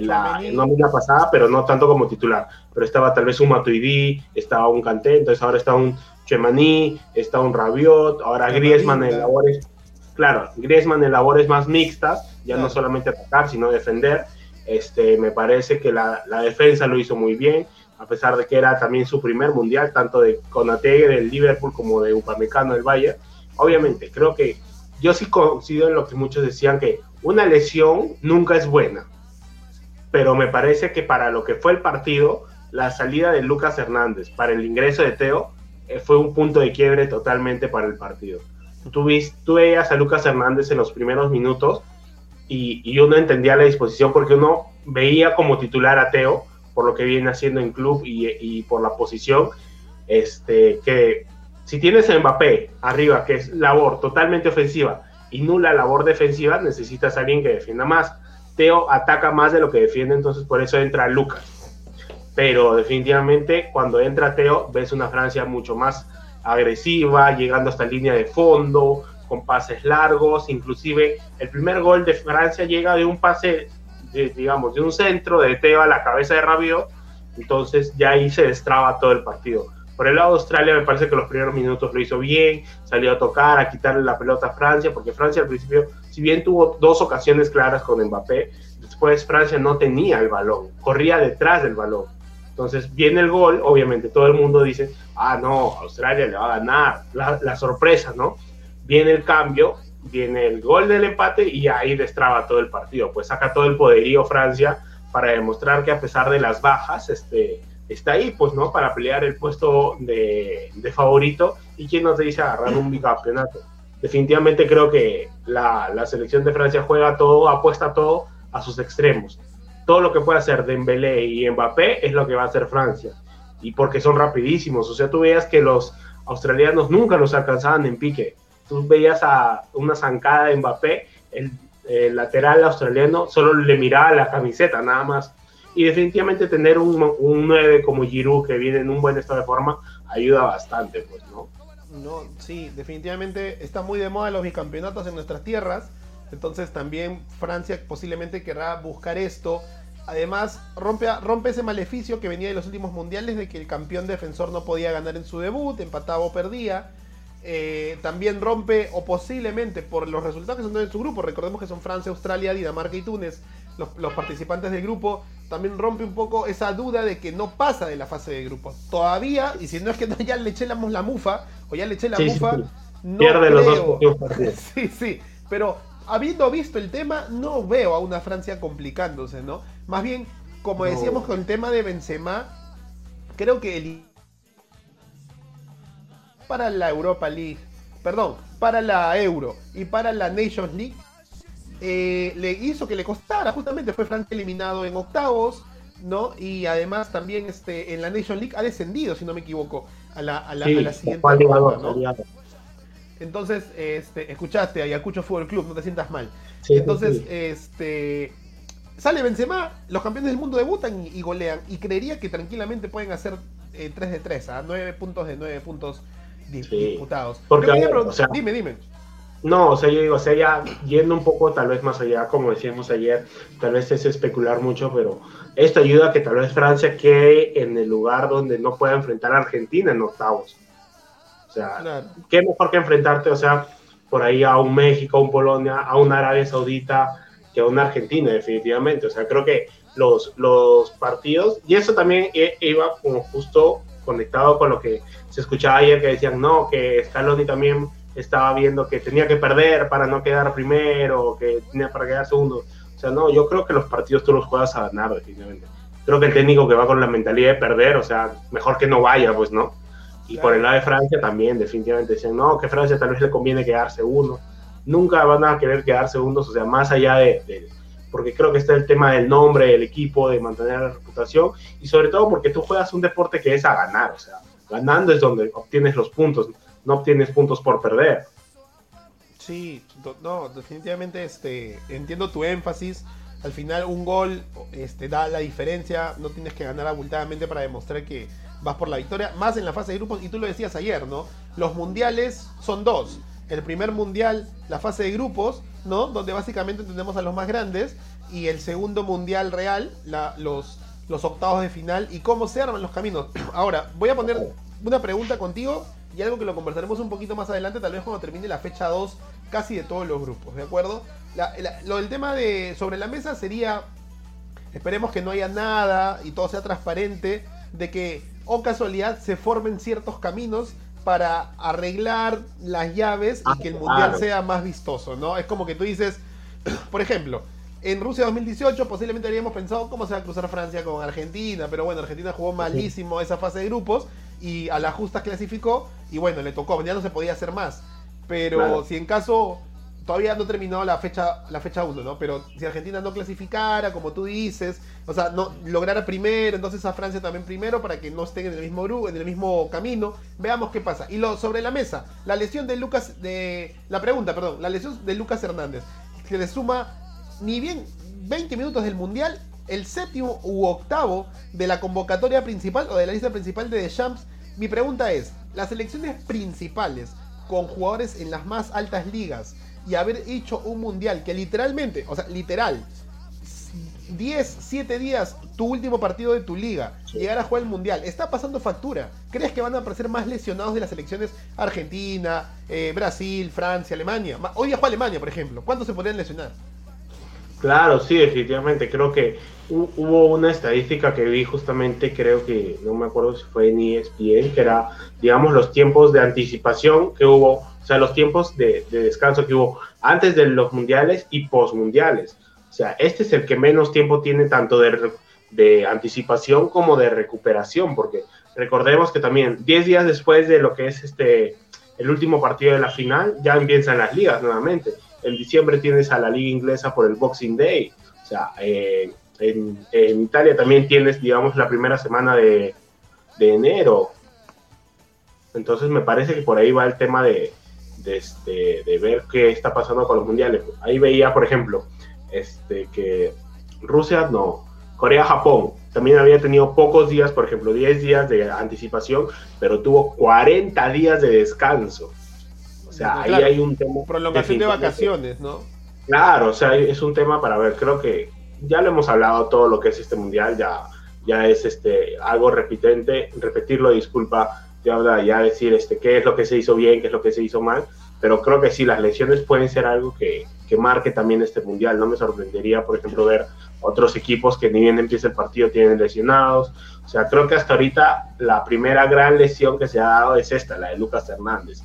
la, nómina pasada, pero no tanto como titular. Pero estaba tal vez un Matuidi, estaba un Kanté, entonces ahora está un Chemaní, está un Rabiot, ahora Griezmann en labores, claro, Griezmann en labores más mixtas, ya no solamente atacar, sino defender. Este, me parece que la, la, defensa lo hizo muy bien, a pesar de que era también su primer mundial, tanto de Conate del Liverpool como de Upamecano del Bayern. Obviamente, creo que yo sí coincido en lo que muchos decían que una lesión nunca es buena, pero me parece que para lo que fue el partido, la salida de Lucas Hernández para el ingreso de Teo eh, fue un punto de quiebre totalmente para el partido. Tú, tú veías a Lucas Hernández en los primeros minutos y, uno entendía la disposición porque uno veía como titular a Teo, por lo que viene haciendo en club y, por la posición, este, que si tienes a Mbappé arriba, que es labor totalmente ofensiva y nula labor defensiva, necesitas a alguien que defienda más. Teo ataca más de lo que defiende, entonces por eso entra Lucas. Pero definitivamente cuando entra Teo ves una Francia mucho más agresiva, llegando hasta línea de fondo, con pases largos, inclusive el primer gol de Francia llega de un pase, digamos, de un centro de Teo a la cabeza de Rabiot, entonces ya ahí se destraba todo el partido. Por el lado de Australia me parece que los primeros minutos lo hizo bien, salió a tocar, a quitarle la pelota a Francia, porque Francia al principio, si bien tuvo dos ocasiones claras con Mbappé, después Francia no tenía el balón, corría detrás del balón. Entonces viene el gol, obviamente todo el mundo dice, ah, no, Australia le va a ganar, la, sorpresa, ¿no? Viene el cambio, viene el gol del empate y ahí destraba todo el partido, pues saca todo el poderío Francia para demostrar que a pesar de las bajas, este, está ahí, pues, ¿no? Para pelear el puesto de, favorito y quién nos dice agarrar un bicampeonato. Definitivamente creo que la, la, selección de Francia juega todo, apuesta todo a sus extremos. Todo lo que puede hacer Dembélé y Mbappé es lo que va a hacer Francia. Y porque son rapidísimos. O sea, tú veías que los australianos nunca los alcanzaban en pique. Tú veías a una zancada de Mbappé, el, lateral australiano solo le miraba la camiseta, nada más y definitivamente tener un, un 9 como Giroud que viene en un buen estado de forma ayuda bastante, pues, ¿no? No, sí, definitivamente está muy de moda los bicampeonatos en nuestras tierras, entonces también Francia posiblemente querrá buscar esto. Además, rompe, rompe ese maleficio que venía de los últimos mundiales de que el campeón defensor no podía ganar en su debut, empataba o perdía. Eh, también rompe, o posiblemente por los resultados que son en su grupo, recordemos que son Francia, Australia, Dinamarca y Túnez, los, participantes del grupo, también rompe un poco esa duda de que no pasa de la fase de grupo. Todavía, y si no es que ya le echemos la mufa, o ya le eché la mufa, no Pierde los dos partidos. sí, sí, pero habiendo visto el tema, no veo a una Francia complicándose, ¿no? Más bien, como decíamos con el tema de Benzema, creo que el para la Europa League, perdón, para la Euro y para la Nations League eh, le hizo que le costara, justamente fue Francia eliminado en octavos, ¿no? Y además también este, en la Nation League ha descendido, si no me equivoco, a la, a la, siguiente ronda, Entonces, este, escuchaste Ayacucho Fútbol Club, no te sientas mal. Entonces, este sale Benzema, los campeones del mundo debutan y, golean. Y creería que tranquilamente pueden hacer 3 eh, de 3, a 9 puntos de 9 puntos disputados. Porque, dime, dime. No, o sea, yo digo, o sea, ya yendo un poco tal vez más allá, como decíamos ayer, tal vez es especular mucho, pero esto ayuda a que tal vez Francia quede en el lugar donde no pueda enfrentar a Argentina en octavos. O sea, qué mejor que enfrentarte, o sea, por ahí a un México, a un Polonia, a una Arabia Saudita, que a una Argentina, definitivamente. O sea, creo que los, los partidos, y eso también iba como justo conectado con lo que se escuchaba ayer, que decían, no, que Scaloni también estaba viendo que tenía que perder para no quedar primero, que tenía para quedar segundo. O sea, no, yo creo que los partidos tú los juegas a ganar, definitivamente. Creo que el técnico que va con la mentalidad de perder, o sea, mejor que no vaya, pues, ¿no? Y por el lado de Francia también, definitivamente decían, no, que Francia tal vez le conviene quedar segundo. Nunca van a querer quedar segundos, o sea, más allá de, porque creo que está el tema del nombre del equipo, de mantener la reputación, y sobre todo porque tú juegas un deporte que es a ganar, o sea, ganando es donde obtienes los puntos no obtienes puntos por perder. Sí, no, definitivamente este, entiendo tu énfasis. Al final un gol este, da la diferencia, no tienes que ganar abultadamente para demostrar que vas por la victoria, más en la fase de grupos, y tú lo decías ayer, ¿no? Los mundiales son dos. El primer mundial, la fase de grupos, ¿no? Donde básicamente entendemos a los más grandes, y el segundo mundial real, los, los octavos de final, y cómo se arman los caminos. Ahora, voy a poner una pregunta contigo y algo que lo conversaremos un poquito más adelante, tal vez cuando termine la fecha 2 casi de todos los grupos, ¿de acuerdo? lo del tema de sobre la mesa sería, esperemos que no haya nada y todo sea transparente, de que, o casualidad, se formen ciertos caminos para arreglar las llaves y ah, que el mundial sea más vistoso, ¿no? Es como que tú dices, por ejemplo, en Rusia 2018 posiblemente habríamos pensado cómo se va a cruzar Francia con Argentina, pero bueno, Argentina jugó malísimo esa fase de grupos y a la justa clasificó y bueno, le tocó, ya no se podía hacer más. Pero si en caso todavía no terminó la fecha la fecha 1, ¿no? Pero si Argentina no clasificara, como tú dices, o sea, no lograra primero, entonces a Francia también primero para que no estén en el mismo grupo, en el mismo camino, veamos qué pasa. Y lo sobre la mesa, la lesión de Lucas de la pregunta, perdón, la lesión de Lucas Hernández, que le suma ni bien 20 minutos del Mundial, el séptimo u octavo de la convocatoria principal o de la lista principal de Deschamps. Mi pregunta es, las elecciones principales con jugadores en las más altas ligas y haber hecho un mundial que literalmente, o sea, literal, 10, 7 días, tu último partido de tu liga, llegar a jugar el mundial, está pasando factura. ¿Crees que van a aparecer más lesionados de las selecciones Argentina, eh, Brasil, Francia, Alemania? Hoy día juega Alemania, por ejemplo. ¿Cuántos se podrían lesionar? Claro, sí, definitivamente. Creo que hubo una estadística que vi justamente, creo que, no me acuerdo si fue en ESPN, que era, digamos, los tiempos de anticipación que hubo, o sea, los tiempos de, descanso que hubo antes de los mundiales y postmundiales. O sea, este es el que menos tiempo tiene tanto de, de anticipación como de recuperación, porque recordemos que también 10 días después de lo que es este el último partido de la final, ya empiezan las ligas nuevamente en diciembre tienes a la liga inglesa por el Boxing Day. O sea, eh, en, Italia también tienes, digamos, la primera semana de, enero. Entonces me parece que por ahí va el tema de, este, de, ver qué está pasando con los mundiales. Ahí veía, por ejemplo, este, que Rusia no, Corea-Japón también había tenido pocos días, por ejemplo, 10 días de anticipación, pero tuvo 40 días de descanso. Ahí hay un tema. Prolongación de vacaciones, ¿no? Claro, o sea, es un tema para ver. Creo que ya lo hemos hablado todo lo que es este mundial, ya, ya es este algo repitente. Repetirlo, disculpa, ya, ya decir este, qué es lo que se hizo bien, qué es lo que se hizo mal. Pero creo que sí, las lesiones pueden ser algo que, que marque también este mundial. No me sorprendería, por ejemplo, ver otros equipos que ni bien empieza el partido tienen lesionados. O sea, creo que hasta ahorita la primera gran lesión que se ha dado es esta, la de Lucas Hernández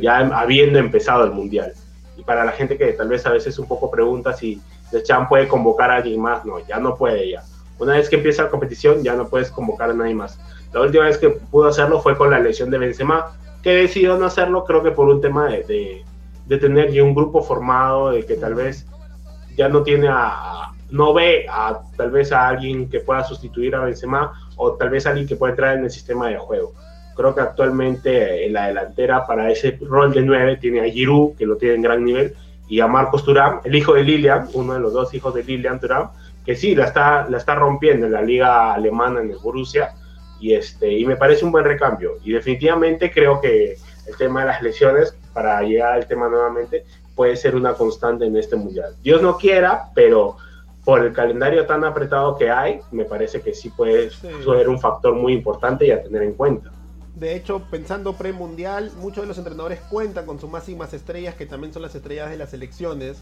ya habiendo empezado el Mundial. Y para la gente que tal vez a veces un poco pregunta si Chan puede convocar a alguien más, no, ya no puede ya. Una vez que empieza la competición ya no puedes convocar a nadie más. La última vez que pudo hacerlo fue con la lesión de Benzema, que decidió no hacerlo creo que por un tema de, de, tener ya un grupo formado, de que tal vez ya no tiene a, no ve a tal vez a alguien que pueda sustituir a Benzema o tal vez a alguien que pueda entrar en el sistema de juego. Creo que actualmente en la delantera para ese rol de nueve tiene a Giroud, que lo tiene en gran nivel, y a Marcos Turán, el hijo de Lilian, uno de los dos hijos de Lilian Turán, que sí, la está, la está rompiendo en la liga alemana, en el Borussia, y, este, y me parece un buen recambio. Y definitivamente creo que el tema de las lesiones, para llegar al tema nuevamente, puede ser una constante en este mundial. Dios no quiera, pero por el calendario tan apretado que hay, me parece que sí puede ser un factor muy importante y a tener en cuenta. De hecho, pensando premundial, muchos de los entrenadores cuentan con sus máximas estrellas, que también son las estrellas de las selecciones.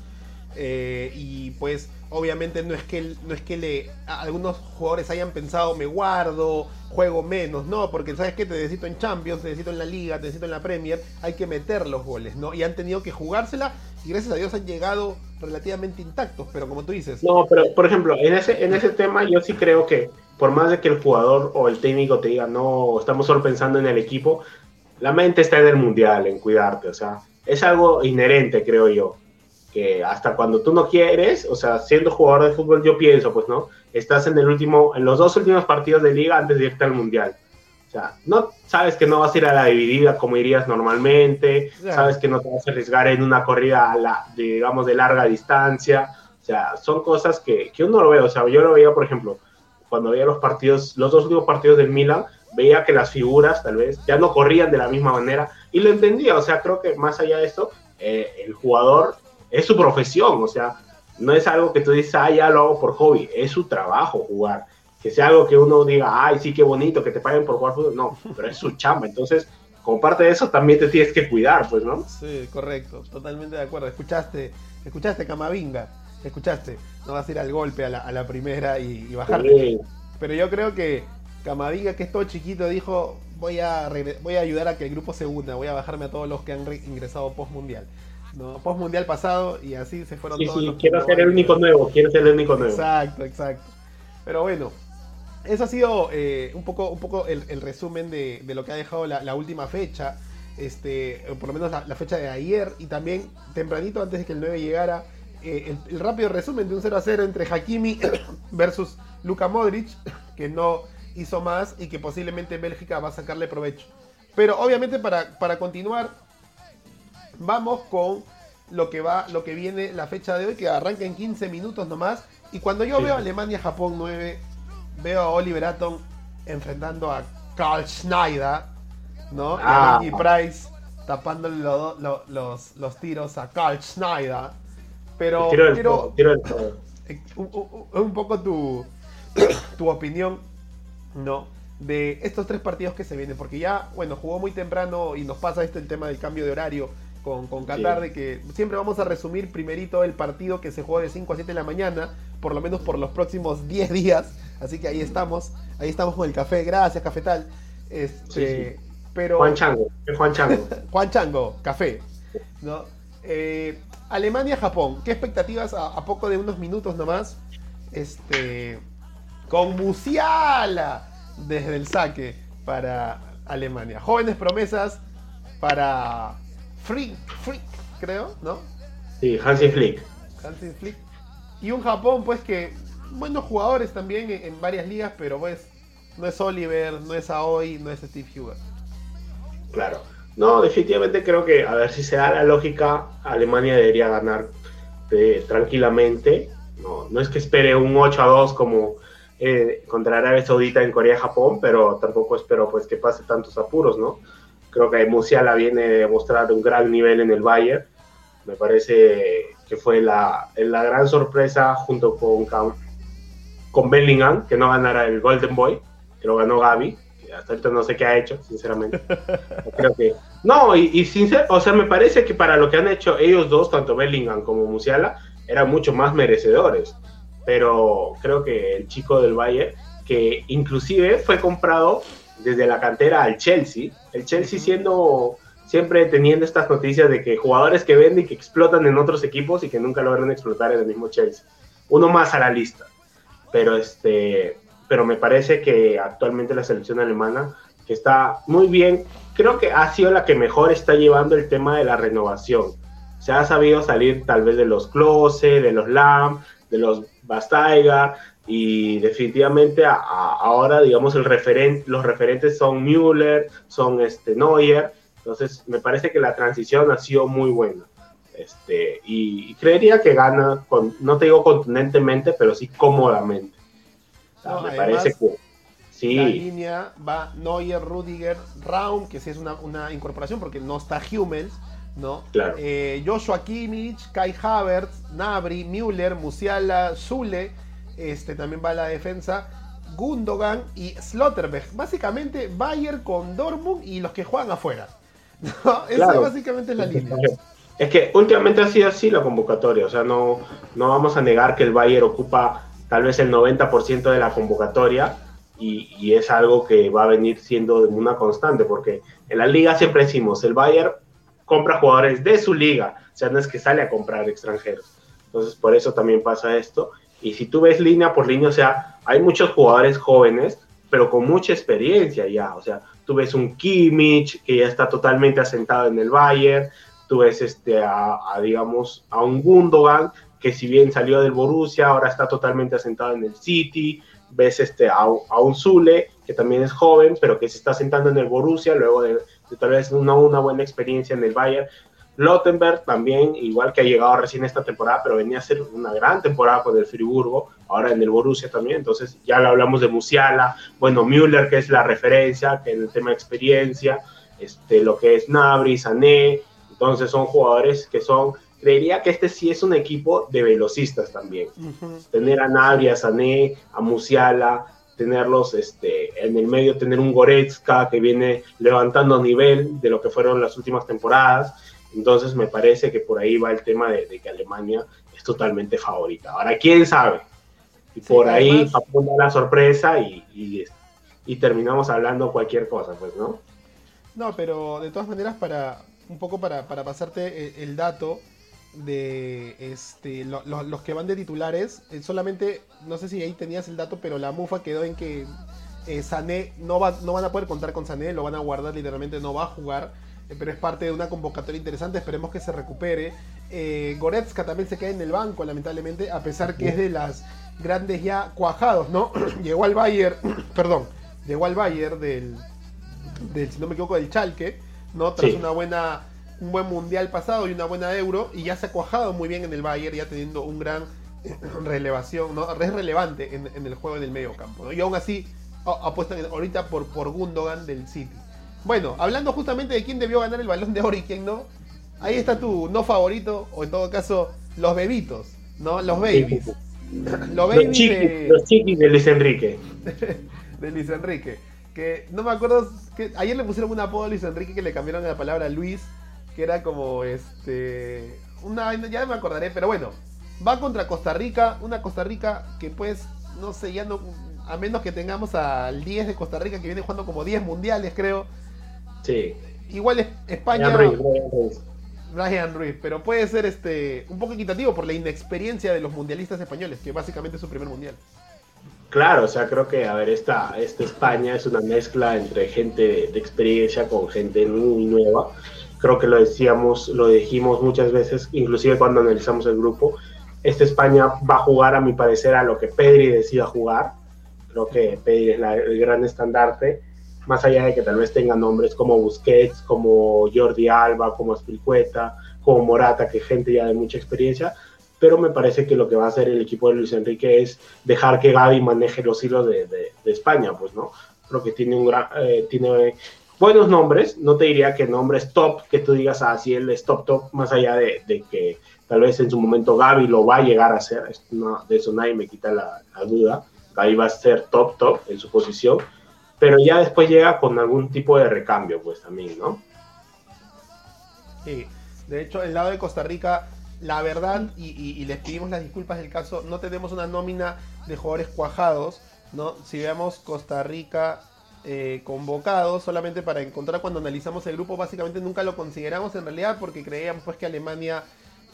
Eh, y pues obviamente no es que no es que le algunos jugadores hayan pensado me guardo juego menos no porque sabes que te necesito en Champions te necesito en la Liga te necesito en la Premier hay que meter los goles no y han tenido que jugársela y gracias a Dios han llegado relativamente intactos pero como tú dices no pero por ejemplo en ese en ese tema yo sí creo que por más de que el jugador o el técnico te diga, no, estamos solo pensando en el equipo, la mente está en el mundial, en cuidarte, o sea, es algo inherente, creo yo, que hasta cuando tú no quieres, o sea, siendo jugador de fútbol, yo pienso, pues, ¿no? Estás en el último, en los dos últimos partidos de liga antes de irte al mundial. O sea, no sabes que no vas a ir a la dividida como irías normalmente, sabes que no te vas a arriesgar en una corrida, a la, digamos, de larga distancia. O sea, son cosas que, que uno lo ve. O sea, yo lo veía, por ejemplo, cuando veía los partidos, los dos últimos partidos del Milan, veía que las figuras tal vez ya no corrían de la misma manera y lo entendía, o sea, creo que más allá de esto, eh, el jugador es su profesión, o sea, no es algo que tú dices, ah, ya lo hago por hobby, es su trabajo jugar. Que sea algo que uno diga, ay, sí, qué bonito, que te paguen por jugar fútbol, no, pero es su chamba, entonces como parte de eso también te tienes que cuidar, pues, ¿no? Sí, correcto, totalmente de acuerdo. Escuchaste, escuchaste Camavinga escuchaste, no vas a ir al golpe a la, primera y, y bajarte. Pero yo creo que Camavinga, que es todo chiquito, dijo, voy a, voy a ayudar a que el grupo se una, voy a bajarme a todos los que han ingresado post mundial. ¿no? Post mundial pasado y así se fueron todos. Sí, quiero ser el único nuevo, quiero ser el único nuevo. Exacto, exacto. Pero bueno, eso ha sido eh, un poco, un poco el, resumen de, lo que ha dejado la, última fecha. Este, por lo menos la, la, fecha de ayer y también tempranito antes de que el 9 llegara eh, el, rápido resumen de un 0 a 0 entre Hakimi versus Luka Modric, que no hizo más y que posiblemente Bélgica va a sacarle provecho. Pero obviamente para, para continuar, vamos con lo que va, lo que viene la fecha de hoy, que arranca en 15 minutos nomás. Y cuando yo veo Alemania-Japón 9, veo a Oliver Atom enfrentando a Carl Schneider, ¿no? Y a ah. Price tapando lo- lo- los, los tiros a Carl Schneider. Pero Tiro del quiero tiro eh, un, un- poco tu, tu opinión, ¿no? De estos tres partidos que se vienen, porque ya, bueno, jugó muy temprano y nos pasa este el tema del cambio de horario con, con Qatar, Sí. de que siempre vamos a resumir primerito el partido que se juega de 5 a 7 de la mañana, por lo menos por los próximos 10 días, así que ahí estamos, ahí estamos con el café, gracias Cafetal. Este, Sí, Pero Juan Chango, Juan Chango. Juan Chango, café. ¿no? Eh, Alemania-Japón, ¿qué expectativas a, a poco de unos minutos nomás? Este, con Musiala desde el saque para Alemania. Jóvenes promesas para Frick, Frick, creo, ¿no? Sí, Hansi Flick. Hansi Flick. Y un Japón, pues que buenos jugadores también en, varias ligas, pero pues no es Oliver, no es Aoi, no es Steve Huber. Claro. No, definitivamente creo que, a ver si se da la lógica, Alemania debería ganar eh, tranquilamente. No, no es que espere un 8 a 2 como eh, contra Arabia Saudita en Corea-Japón, pero tampoco espero pues que pase tantos apuros, ¿no? Creo que Musiala viene de mostrar un gran nivel en el Bayern. Me parece que fue la, la gran sorpresa junto con, con Bellingham, que no ganara el Golden Boy, que lo ganó Gaby. que Hasta ahorita no sé qué ha hecho, sinceramente. Creo que. No, y, y sincer- o sea, me parece que para lo que han hecho ellos dos, tanto Bellingham como Musiala, eran mucho más merecedores. Pero creo que el chico del Bayern, que inclusive fue comprado desde la cantera al Chelsea, el Chelsea siendo siempre teniendo estas noticias de que jugadores que venden y que explotan en otros equipos y que nunca logran explotar en el mismo Chelsea. Uno más a la lista. Pero este, pero me parece que actualmente la selección alemana que está muy bien, creo que ha sido la que mejor está llevando el tema de la renovación. Se ha sabido salir tal vez de los Klose, de los Lam, de los Bastaiga y definitivamente a- a- ahora digamos el referen- los referentes son Müller, son este Neuer, entonces me parece que la transición ha sido muy buena. Este, y, y creería que gana, con, no te digo contundentemente, pero sí cómodamente. O sea, No, me además, parece que La sí, línea va Neuer, Rudiger, Raum, que sí es una, una incorporación porque no está Hummels, ¿no? Claro. Eh, Joshua Kimmich, Kai Havertz, Nabri, Müller, Musiala, Zule, este también va a la defensa, Gundogan y Slotterbeck. Básicamente Bayern con Dortmund y los que juegan afuera. ¿no? Esa Claro. básicamente es la línea. Es que últimamente ha sido así la convocatoria, o sea, no, no vamos a negar que el Bayern ocupa tal vez el 90% de la convocatoria y, y es algo que va a venir siendo una constante, porque en la liga siempre decimos, el Bayern compra jugadores de su liga, o sea, no es que sale a comprar extranjeros. Entonces, por eso también pasa esto. Y si tú ves línea por línea, o sea, hay muchos jugadores jóvenes, pero con mucha experiencia ya, o sea, tú ves un Kimmich que ya está totalmente asentado en el Bayern, tú ves este, a, digamos, a un Gundogan, que si bien salió del Borussia, ahora está totalmente asentado en el City, ves este, a, a un Zule, que también es joven, pero que se está asentando en el Borussia, luego de, tal vez una, una buena experiencia en el Bayern. Lottenberg también, igual que ha llegado recién esta temporada, pero venía a ser una gran temporada con el Friburgo, ahora en el Borussia también, entonces ya le hablamos de Musiala, bueno, Müller, que es la referencia, que en el tema de experiencia, este, lo que es Nabri, Sané, entonces son jugadores que son, creería que este sí es un equipo de velocistas también. Tener a Nabri, a Sané, a Musiala, tenerlos este, en el medio, tener un Goretzka que viene levantando nivel de lo que fueron las últimas temporadas. Entonces me parece que por ahí va el tema de, de que Alemania es totalmente favorita. Ahora, ¿quién sabe? Y Sí, por ahí además- da la sorpresa y, y, y terminamos hablando cualquier cosa, pues, ¿no? No, pero de todas maneras, para un poco para, para pasarte el, el dato de este lo- lo- los que van de titulares, eh, solamente, no sé si ahí tenías el dato, pero la mufa quedó en que eh, Sané no, va, no van a poder contar con Sané, lo van a guardar literalmente, no va a jugar, eh, pero es parte de una convocatoria interesante, esperemos que se recupere. Eh, Goretzka también se queda en el banco, lamentablemente, a pesar que es de las grandes ya cuajados, ¿no? llegó al Bayern, perdón, llegó al Bayern del, del, si no me equivoco, del Chalke, ¿no? Tras Sí. una buena, un buen mundial pasado y una buena euro, y ya se ha cuajado muy bien en el Bayern, ya teniendo un gran eh, relevación, ¿no? Es relevante en, en el juego en el medio campo, ¿no? Y aún así apuestan ahorita por, por Gundogan del City. Bueno, hablando justamente de quién debió ganar el balón de oro y quién no, ahí está tu no favorito, o en todo caso, los bebitos, ¿no? Los babies. Los, babies chiquis, de... los chiquis de Luis Enrique. de Luis Enrique. Que no me acuerdo, que ayer le pusieron un apodo a Luis Enrique que le cambiaron la palabra Luis, que era como este. Una, ya me acordaré, pero bueno, va contra Costa Rica, una Costa Rica que pues, no sé, ya no, a menos que tengamos al 10 de Costa Rica que viene jugando como 10 mundiales, creo. Sí. Igual es España. Brian Ruiz, pero puede ser este un poco equitativo por la inexperiencia de los mundialistas españoles, que básicamente es su primer mundial. Claro, o sea, creo que, a ver, esta, esta España es una mezcla entre gente de experiencia con gente muy nueva. Creo que lo decíamos, lo dijimos muchas veces, inclusive cuando analizamos el grupo. Esta España va a jugar, a mi parecer, a lo que Pedri decida jugar. Creo que Pedri es el gran estandarte más allá de que tal vez tenga nombres como Busquets, como Jordi Alba, como Aspilicueta, como Morata, que gente ya de mucha experiencia, pero me parece que lo que va a hacer el equipo de Luis Enrique es dejar que Gaby maneje los hilos de, España, pues, ¿no? Creo que tiene un gran, eh, tiene buenos nombres, no te diría que nombres top, que tú digas así, ah, él es top top, más allá de, que tal vez en su momento Gaby lo va a llegar a ser, de eso nadie me quita la, la duda, Gaby va a ser top top en su posición, pero ya después llega con algún tipo de recambio, pues también, ¿no? Sí, de hecho, el lado de Costa Rica, la verdad, y, les pedimos las disculpas del caso, no tenemos una nómina de jugadores cuajados, ¿no? Si vemos Costa Rica eh, convocados, solamente para encontrar cuando analizamos el grupo, básicamente nunca lo consideramos en realidad porque creíamos pues que Alemania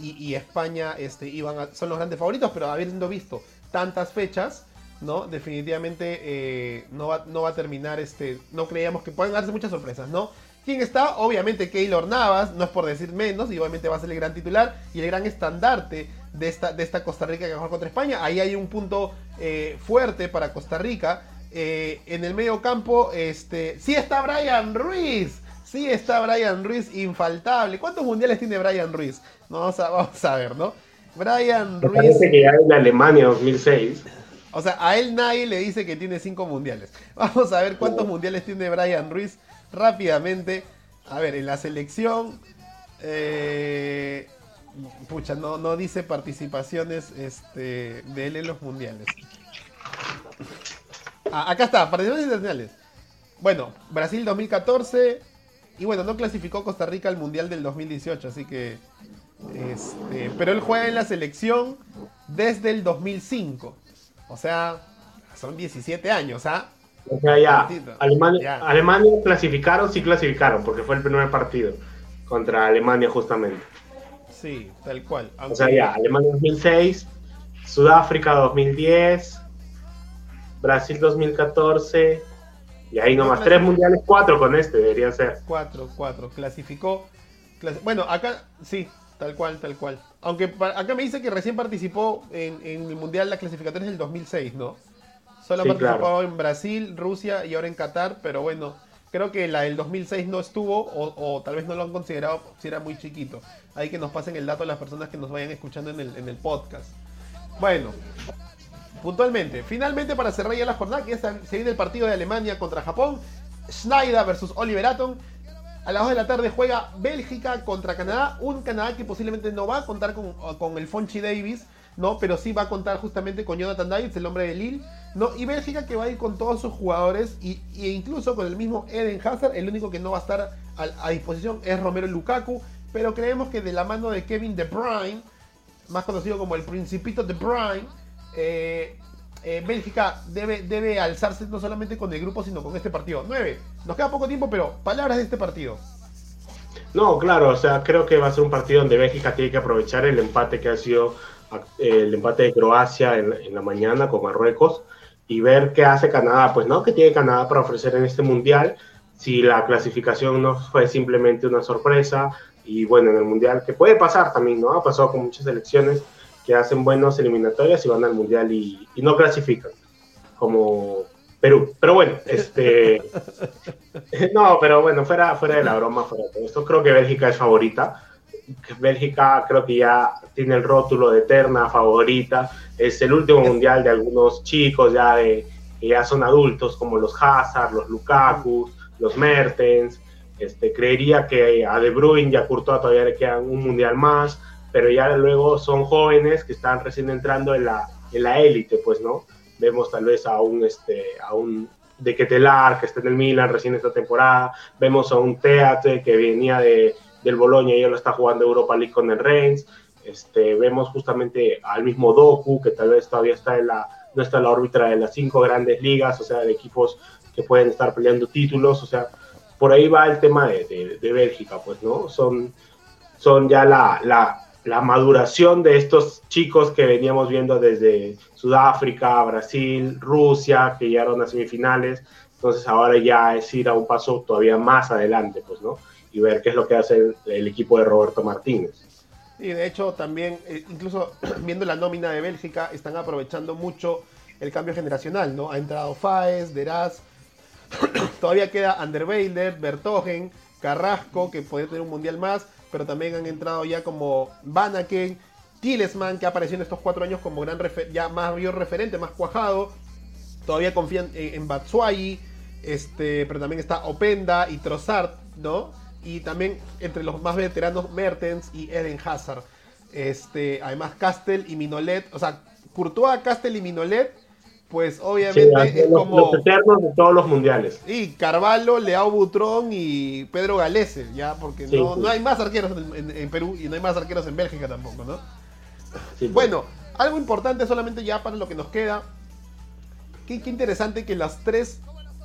y, España este, iban son los grandes favoritos, pero habiendo visto tantas fechas, ¿no? Definitivamente eh, no, va, no va a terminar, este, no creíamos que puedan darse muchas sorpresas, ¿no? ¿Quién está? Obviamente Keylor Navas, no es por decir menos, y obviamente va a ser el gran titular y el gran estandarte de esta, de esta Costa Rica que va a jugar contra España. Ahí hay un punto eh, fuerte para Costa Rica. Eh, en el medio campo, este, sí está Brian Ruiz. Sí está Brian Ruiz, infaltable. ¿Cuántos mundiales tiene Brian Ruiz? vamos, a, vamos a ver, ¿no? Brian Ruiz. Parece que ya en Alemania 2006. O sea, a él nadie le dice que tiene cinco mundiales. Vamos a ver cuántos mundiales tiene Brian Ruiz rápidamente. A ver, en la selección. Eh, pucha, no, no dice participaciones este, de él en los mundiales. Ah, acá está, participaciones internacionales. Bueno, Brasil 2014. Y bueno, no clasificó Costa Rica al Mundial del 2018, así que. Este, pero él juega en la selección desde el 2005. O sea, son 17 años, ¿ah? O sea, ya. Alemania, Alemania clasificaron, sí clasificaron, porque fue el primer partido contra Alemania justamente. Sí, tal cual. O sea, ya, Alemania 2006, Sudáfrica 2010, Brasil 2014, y ahí nomás, tres mundiales, cuatro con este debería ser. Cuatro, cuatro, clasificó. bueno, acá sí, Tal cual, tal cual. Aunque acá me dice que recién participó en, el Mundial las clasificatorias del 2006, ¿no? Solo ha participado en Brasil, Rusia y ahora en Qatar, pero bueno, creo que la del 2006 no estuvo o, tal vez no lo han considerado si era muy chiquito. Ahí que nos pasen el dato a las personas que nos vayan escuchando en el, en el podcast. Bueno, puntualmente, finalmente para cerrar ya la jornada, que se viene el partido de Alemania contra Japón, Schneider versus Oliver Atom. A las 2 de la tarde juega Bélgica contra Canadá. Un Canadá que posiblemente no va a contar con, el Fonchi Davis, ¿no? Pero sí va a contar justamente con Jonathan Davis, el hombre de Lille, ¿no? Y Bélgica que va a ir con todos sus jugadores y, incluso con el mismo Eden Hazard. El único que no va a estar a, disposición es Romero Lukaku. Pero creemos que de la mano de Kevin De Bruyne, más conocido como el Principito De Bruyne, eh, eh, Bélgica debe, debe alzarse no solamente con el grupo, sino con este partido. 9. Nos queda poco tiempo, pero palabras de este partido. No, claro, o sea, creo que va a ser un partido donde Bélgica tiene que aprovechar el empate que ha sido el empate de Croacia en, la mañana con Marruecos y ver qué hace Canadá. Pues no, que tiene Canadá para ofrecer en este mundial. Si la clasificación no fue simplemente una sorpresa y bueno, en el mundial, que puede pasar también, ¿no? Ha pasado con muchas elecciones que hacen buenas eliminatorias y van al mundial y, no clasifican, como Perú. Pero bueno, este. no, pero bueno, fuera, fuera de la broma, fuera de esto, creo que Bélgica es favorita. Bélgica creo que ya tiene el rótulo de eterna favorita. Es el último mundial de algunos chicos ya de, que ya son adultos, como los Hazard, los Lukaku, los Mertens, este, creería que a De Bruyne y a Courtois todavía le quedan un mundial más, pero ya luego son jóvenes que están recién entrando en la en la élite, pues, ¿no? Vemos tal vez a un, este, a un de Ketelar, que está en el Milan recién esta temporada, vemos a un Teate que venía de, del Boloña ya lo está jugando Europa League con el Reims, este, vemos justamente al mismo Doku, que tal vez todavía está en la, no está en la órbita de las cinco grandes ligas, o sea, de equipos que pueden estar peleando títulos, o sea, por ahí va el tema de, de, Bélgica, pues, ¿no? Son, son ya la, la, la maduración de estos chicos que veníamos viendo desde Sudáfrica, Brasil, Rusia, que llegaron a semifinales. Entonces ahora ya es ir a un paso todavía más adelante, pues, ¿no? Y ver qué es lo que hace el, equipo de Roberto Martínez. Y de hecho también, eh, incluso viendo la nómina de Bélgica, están aprovechando mucho el cambio generacional, ¿no? Ha entrado Faes, Deraz, todavía queda Anderweiler, Bertogen, Carrasco, que puede tener un mundial más, pero también han entrado ya como Banaken, Tillesman, que apareció en estos cuatro años como gran ya más mayor referente, más cuajado. Todavía confían en, en Batshuayi, este, pero también está Openda y Trossard, ¿no? Y también entre los más veteranos, Mertens y Eden Hazard. Este, además, Castel y Minolet, o sea, Courtois, Castel y Minolet pues obviamente es como. Los eternos de todos los mundiales. Y Carvalho, Leao Butrón y Pedro Galese, ya, porque no, no, hay más arqueros en, Perú y no hay más arqueros en Bélgica tampoco, ¿no? Bueno, algo importante solamente ya para lo que nos queda. Qué, qué interesante que las tres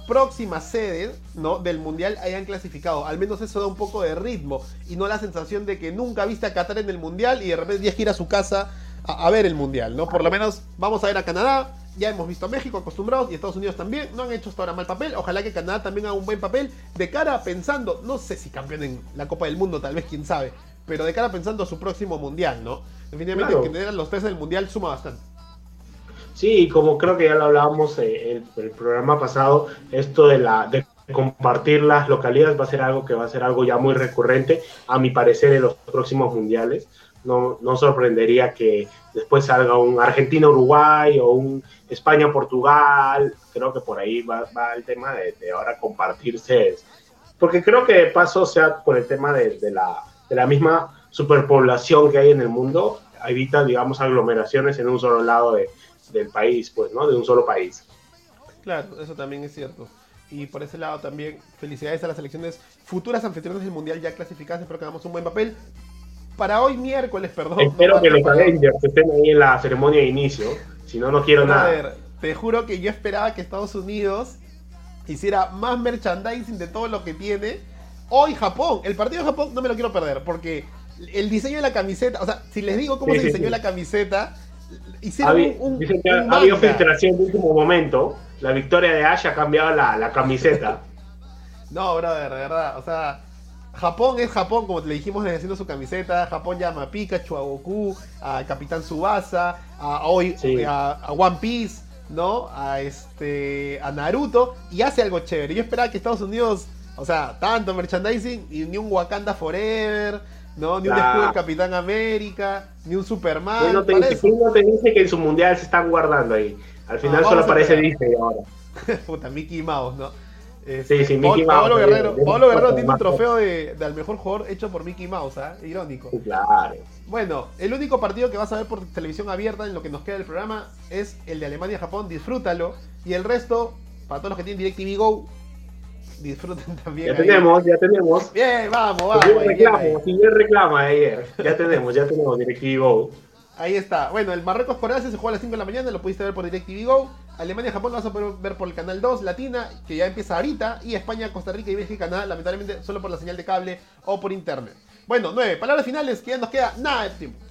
próximas sedes ¿no? del mundial hayan clasificado. Al menos eso da un poco de ritmo y no la sensación de que nunca viste a Qatar en el mundial y de repente tienes que ir a su casa a, a ver el mundial, ¿no? Por lo menos vamos a ver a Canadá, ya hemos visto a México acostumbrados y Estados Unidos también. No han hecho hasta ahora mal papel. Ojalá que Canadá también haga un buen papel. De cara pensando, no sé si campeón en la Copa del Mundo, tal vez, quién sabe. Pero de cara pensando a su próximo mundial, ¿no? Definitivamente que tener los tres del mundial suma bastante. Sí, como creo que ya lo hablábamos en el, programa pasado, esto de la de compartir las localidades va a ser algo que va a ser algo ya muy recurrente, a mi parecer, en los próximos mundiales. No, no sorprendería que después salga un Argentina-Uruguay o un España-Portugal, creo que por ahí va, el tema de, ahora compartirse, porque creo que de paso, sea, por el tema de, la, de la misma superpoblación que hay en el mundo, evita, digamos, aglomeraciones en un solo lado del país, pues, ¿no? De un solo país. Claro, eso también es cierto. Y por ese lado también, felicidades a las selecciones futuras anfitriones del Mundial ya clasificadas, espero que hagamos un buen papel para hoy miércoles, perdón. Espero que los Avengers estén ahí en la ceremonia de inicio. Si no, no quiero nada. A ver, te juro que yo esperaba que Estados Unidos hiciera más merchandising de todo lo que tiene. Hoy Japón, el partido de Japón no me lo quiero perder porque el diseño de la camiseta, o sea, si les digo cómo se diseñó la camiseta, hicieron un, Dicen que ha habido filtración de último momento. La victoria de Ash ha cambiado la, la camiseta. no, brother, de verdad, o sea, Japón es Japón, como le dijimos haciendo su camiseta. Japón llama a Pikachu, a Goku, a Capitán Subasa, a, hoy, a, One Piece, ¿no? A este. a Naruto. Y hace algo chévere. Yo esperaba que Estados Unidos. O sea, tanto merchandising y ni un Wakanda Forever, ¿no? Ni un escudo del Capitán América, ni un Superman. ¿Quién no, te, dice que en su mundial se están guardando ahí? Al final ah, solo aparece Disney ahora. Puta, Mickey Mouse, ¿no? sí, sí, Mickey Mouse. Pablo Guerrero, Pablo Guerrero tiene un trofeo de, al mejor jugador hecho por Mickey Mouse, ¿ah? Irónico. Claro. Bueno, el único partido que vas a ver por televisión abierta en lo que nos queda del programa es el de Alemania-Japón, disfrútalo. Y el resto, para todos los que tienen DirecTV Go, disfruten también. Ya tenemos, ya tenemos. Bien, vamos, vamos. Si bien reclamo, si bien reclama ayer. Ya tenemos, ya tenemos DirecTV Go. Ahí está. Bueno, el Marruecos-Corea se juega a las 5 de la mañana, lo pudiste ver por DirecTV Go. Alemania-Japón lo vas a poder ver por el canal 2, Latina, que ya empieza ahorita. Y España, Costa Rica y Bélgica, Canadá, lamentablemente solo por la señal de cable o por internet. Bueno, 9. Palabras finales, que ya nos queda nada de tiempo.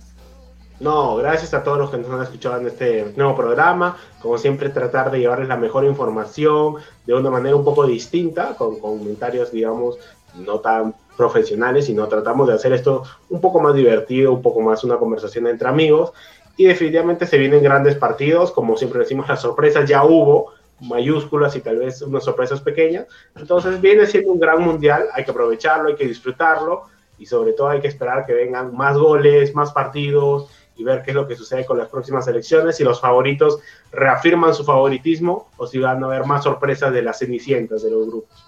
No, gracias a todos los que nos han escuchado en este nuevo programa. Como siempre, tratar de llevarles la mejor información de una manera un poco distinta, con comentarios, digamos, no tan profesionales, sino tratamos de hacer esto un poco más divertido, un poco más una conversación entre amigos. Y definitivamente se vienen grandes partidos, como siempre decimos, las sorpresas ya hubo, mayúsculas y tal vez unas sorpresas pequeñas. Entonces viene siendo un gran mundial, hay que aprovecharlo, hay que disfrutarlo y sobre todo hay que esperar que vengan más goles, más partidos y ver qué es lo que sucede con las próximas elecciones, si los favoritos reafirman su favoritismo o si van a haber más sorpresas de las cenicientas de los grupos.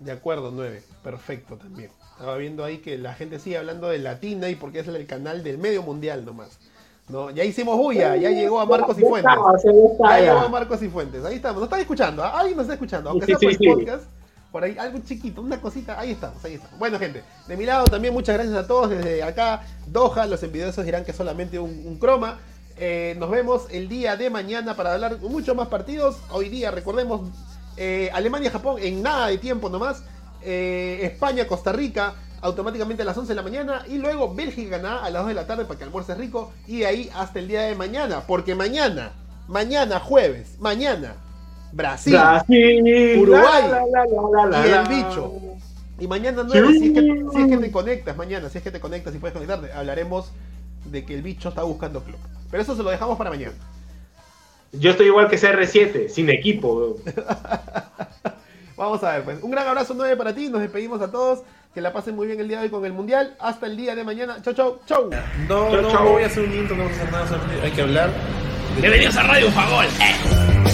De acuerdo, 9. Perfecto también. Estaba viendo ahí que la gente sigue hablando de Latina y porque es el canal del medio mundial nomás. ¿no? Ya hicimos bulla, ya llegó a Marcos y Fuentes. Ya llegó a Marcos y Fuentes. Ahí estamos. Nos están escuchando. ¿ah? Alguien nos está escuchando. Aunque sea por el podcast. Por ahí, algo chiquito, una cosita. Ahí estamos, ahí estamos. Bueno, gente, de mi lado también muchas gracias a todos. Desde acá, Doha, los envidiosos dirán que solamente un, croma. Eh, nos vemos el día de mañana para hablar mucho más partidos. Hoy día, recordemos, eh, Alemania-Japón en nada de tiempo nomás. Eh, España-Costa Rica automáticamente a las 11 de la mañana. Y luego Bélgica-Canadá a las 2 de la tarde para que almuerces rico. Y de ahí hasta el día de mañana. Porque mañana, mañana jueves, mañana, Brasil, Uruguay y el bicho. Y mañana 9, si, es que, si es que te conectas, mañana, si es que te conectas y puedes conectarte, hablaremos de que el bicho está buscando club. Pero eso se lo dejamos para mañana. Yo estoy igual que CR7, sin equipo. Vamos a ver, pues. Un gran abrazo 9 para ti. Nos despedimos a todos. Que la pasen muy bien el día de hoy con el Mundial. Hasta el día de mañana. Chau, chau, chau. No, no, voy a hacer un intro, no vamos a hacer nada. Hay que hablar. Bienvenidos a Radio Favor. Eh.